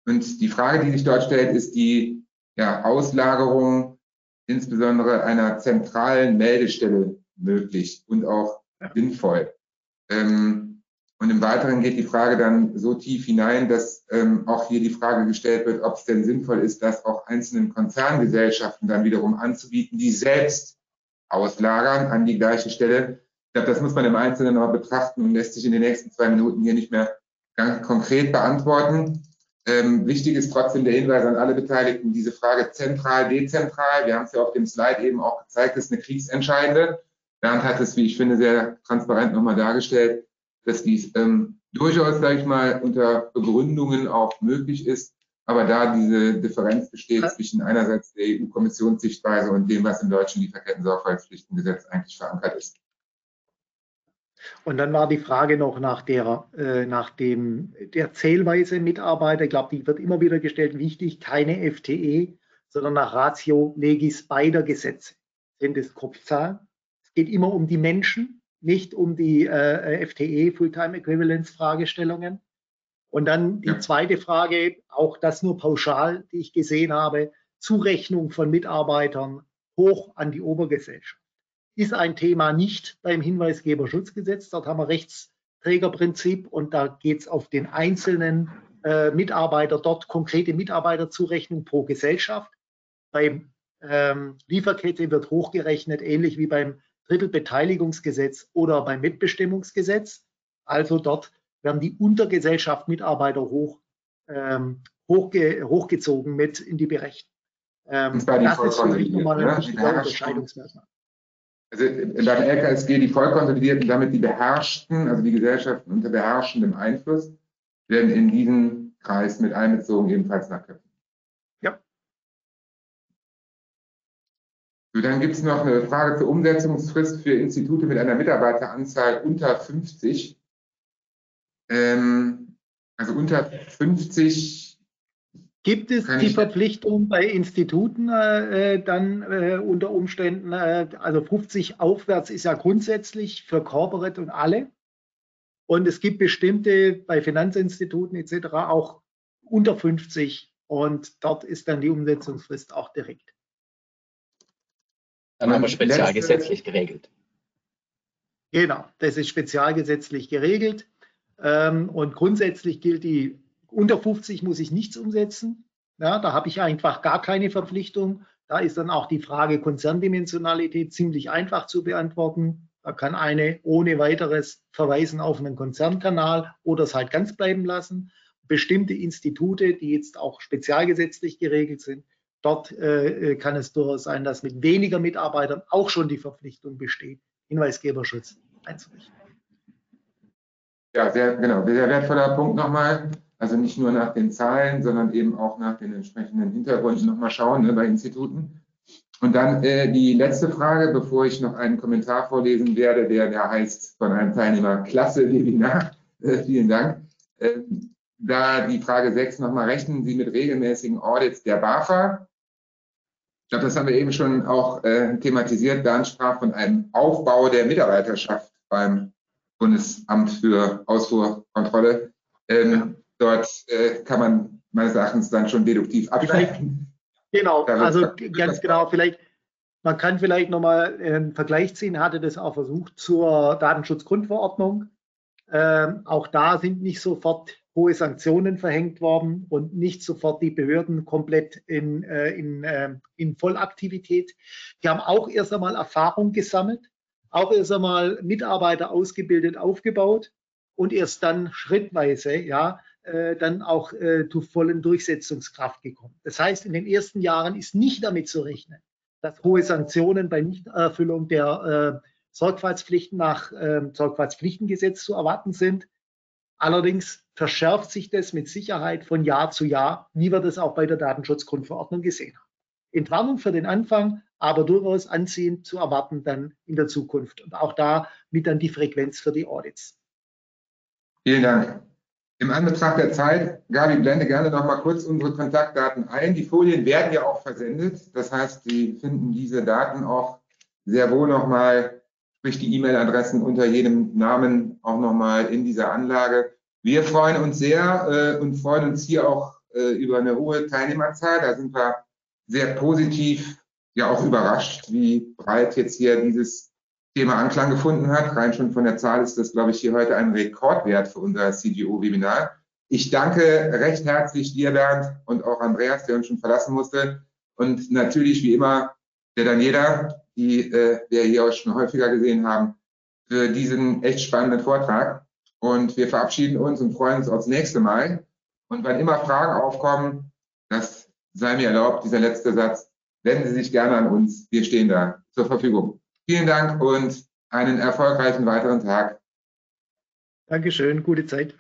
und die Frage, die sich dort stellt, ist die ja, Auslagerung insbesondere einer zentralen Meldestelle möglich und auch sinnvoll. Ähm, und im Weiteren geht die Frage dann so tief hinein, dass ähm, auch hier die Frage gestellt wird, ob es denn sinnvoll ist, das auch einzelnen Konzerngesellschaften dann wiederum anzubieten, die selbst auslagern an die gleiche Stelle. Ich glaube, das muss man im Einzelnen noch betrachten und lässt sich in den nächsten zwei Minuten hier nicht mehr ganz konkret beantworten. Ähm, wichtig ist trotzdem der Hinweis an alle Beteiligten, diese Frage zentral, dezentral. Wir haben es ja auf dem Slide eben auch gezeigt, ist eine kriegsentscheidende. Bernd hat es, wie ich finde, sehr transparent nochmal dargestellt dass dies ähm, durchaus, sage ich mal, unter Begründungen auch möglich ist. Aber da diese Differenz besteht zwischen einerseits der EU-Kommissionssichtweise und dem, was im deutschen Lieferketten-Sorgfaltspflichtengesetz eigentlich verankert ist. Und dann war die Frage noch nach der, äh, nach dem, der Zählweise Mitarbeiter. Ich glaube, die wird immer wieder gestellt. Wichtig, keine FTE, sondern nach Ratio Legis beider Gesetze sind es Kopfzahlen. Es geht immer um die Menschen nicht um die äh, FTE, Fulltime Equivalence Fragestellungen. Und dann die ja. zweite Frage, auch das nur pauschal, die ich gesehen habe, Zurechnung von Mitarbeitern hoch an die Obergesellschaft. Ist ein Thema nicht beim Hinweisgeberschutzgesetz. Dort haben wir Rechtsträgerprinzip und da geht es auf den einzelnen äh, Mitarbeiter, dort konkrete Mitarbeiterzurechnung pro Gesellschaft. Beim ähm, Lieferkette wird hochgerechnet, ähnlich wie beim Drittelbeteiligungsgesetz oder beim Mitbestimmungsgesetz. Also dort werden die Untergesellschaft Mitarbeiter hoch, ähm, hochge hochgezogen mit in die Berechnung. Ähm, das ist für mich nochmal ein wichtiger Unterscheidungsmerkmal. Also beim LKSG die Vollkonsolidierten, damit die Beherrschten, also die Gesellschaften unter beherrschendem Einfluss, werden in diesen Kreis mit einbezogen, ebenfalls nach Köpfen. So, dann gibt es noch eine Frage zur Umsetzungsfrist für Institute mit einer Mitarbeiteranzahl unter 50. Ähm, also unter 50. Gibt es die Verpflichtung bei Instituten äh, dann äh, unter Umständen, äh, also 50 aufwärts ist ja grundsätzlich für Corporate und alle. Und es gibt bestimmte bei Finanzinstituten etc. auch unter 50 und dort ist dann die Umsetzungsfrist auch direkt. Dann haben wir spezialgesetzlich geregelt. Genau, das ist spezialgesetzlich geregelt. Ähm, und grundsätzlich gilt die, unter 50 muss ich nichts umsetzen. Ja, da habe ich einfach gar keine Verpflichtung. Da ist dann auch die Frage Konzerndimensionalität ziemlich einfach zu beantworten. Da kann eine ohne weiteres verweisen auf einen Konzernkanal oder es halt ganz bleiben lassen. Bestimmte Institute, die jetzt auch spezialgesetzlich geregelt sind, Dort äh, äh, kann es durchaus sein, dass mit weniger Mitarbeitern auch schon die Verpflichtung besteht, Hinweisgeberschutz einzurichten. Ja, sehr, genau, sehr wertvoller Punkt nochmal. Also nicht nur nach den Zahlen, sondern eben auch nach den entsprechenden Hintergründen nochmal schauen ne, bei Instituten. Und dann äh, die letzte Frage, bevor ich noch einen Kommentar vorlesen werde, der, der heißt von einem Teilnehmer Klasse Webinar. Äh, vielen Dank. Äh, da die Frage 6 nochmal, rechnen Sie mit regelmäßigen Audits der BAFA? Ich glaube, das haben wir eben schon auch äh, thematisiert. Bernd sprach von einem Aufbau der Mitarbeiterschaft beim Bundesamt für Ausfuhrkontrolle. Ähm, dort äh, kann man meines Erachtens dann schon deduktiv ableiten. Genau, also ganz genau, vielleicht, man kann vielleicht nochmal einen Vergleich ziehen, hatte das auch versucht zur Datenschutzgrundverordnung. Ähm, auch da sind nicht sofort hohe Sanktionen verhängt worden und nicht sofort die Behörden komplett in, äh, in, äh, in Vollaktivität. Die haben auch erst einmal Erfahrung gesammelt, auch erst einmal Mitarbeiter ausgebildet, aufgebaut und erst dann schrittweise, ja, äh, dann auch äh, zu vollen Durchsetzungskraft gekommen. Das heißt, in den ersten Jahren ist nicht damit zu rechnen, dass hohe Sanktionen bei Nichterfüllung der äh, Sorgfaltspflichten nach äh, Sorgfaltspflichtengesetz zu erwarten sind. Allerdings verschärft sich das mit Sicherheit von Jahr zu Jahr, wie wir das auch bei der Datenschutzgrundverordnung gesehen haben. Entwarnung für den Anfang, aber durchaus anziehend zu erwarten dann in der Zukunft. Und auch da mit dann die Frequenz für die Audits. Vielen Dank. Im Anbetracht der Zeit, Gabi, blende gerne noch mal kurz unsere Kontaktdaten ein. Die Folien werden ja auch versendet. Das heißt, Sie finden diese Daten auch sehr wohl noch mal, sprich die E-Mail-Adressen unter jedem Namen auch noch mal in dieser Anlage. Wir freuen uns sehr äh, und freuen uns hier auch äh, über eine hohe Teilnehmerzahl. Da sind wir sehr positiv, ja auch überrascht, wie breit jetzt hier dieses Thema Anklang gefunden hat. Rein schon von der Zahl ist das, glaube ich, hier heute ein Rekordwert für unser CGO-Webinar. Ich danke recht herzlich dir, Bernd, und auch Andreas, der uns schon verlassen musste. Und natürlich, wie immer, der Daniela, die äh, wir hier auch schon häufiger gesehen haben, für diesen echt spannenden Vortrag. Und wir verabschieden uns und freuen uns aufs nächste Mal. Und wenn immer Fragen aufkommen, das sei mir erlaubt, dieser letzte Satz, wenden Sie sich gerne an uns. Wir stehen da zur Verfügung. Vielen Dank und einen erfolgreichen weiteren Tag. Dankeschön, gute Zeit.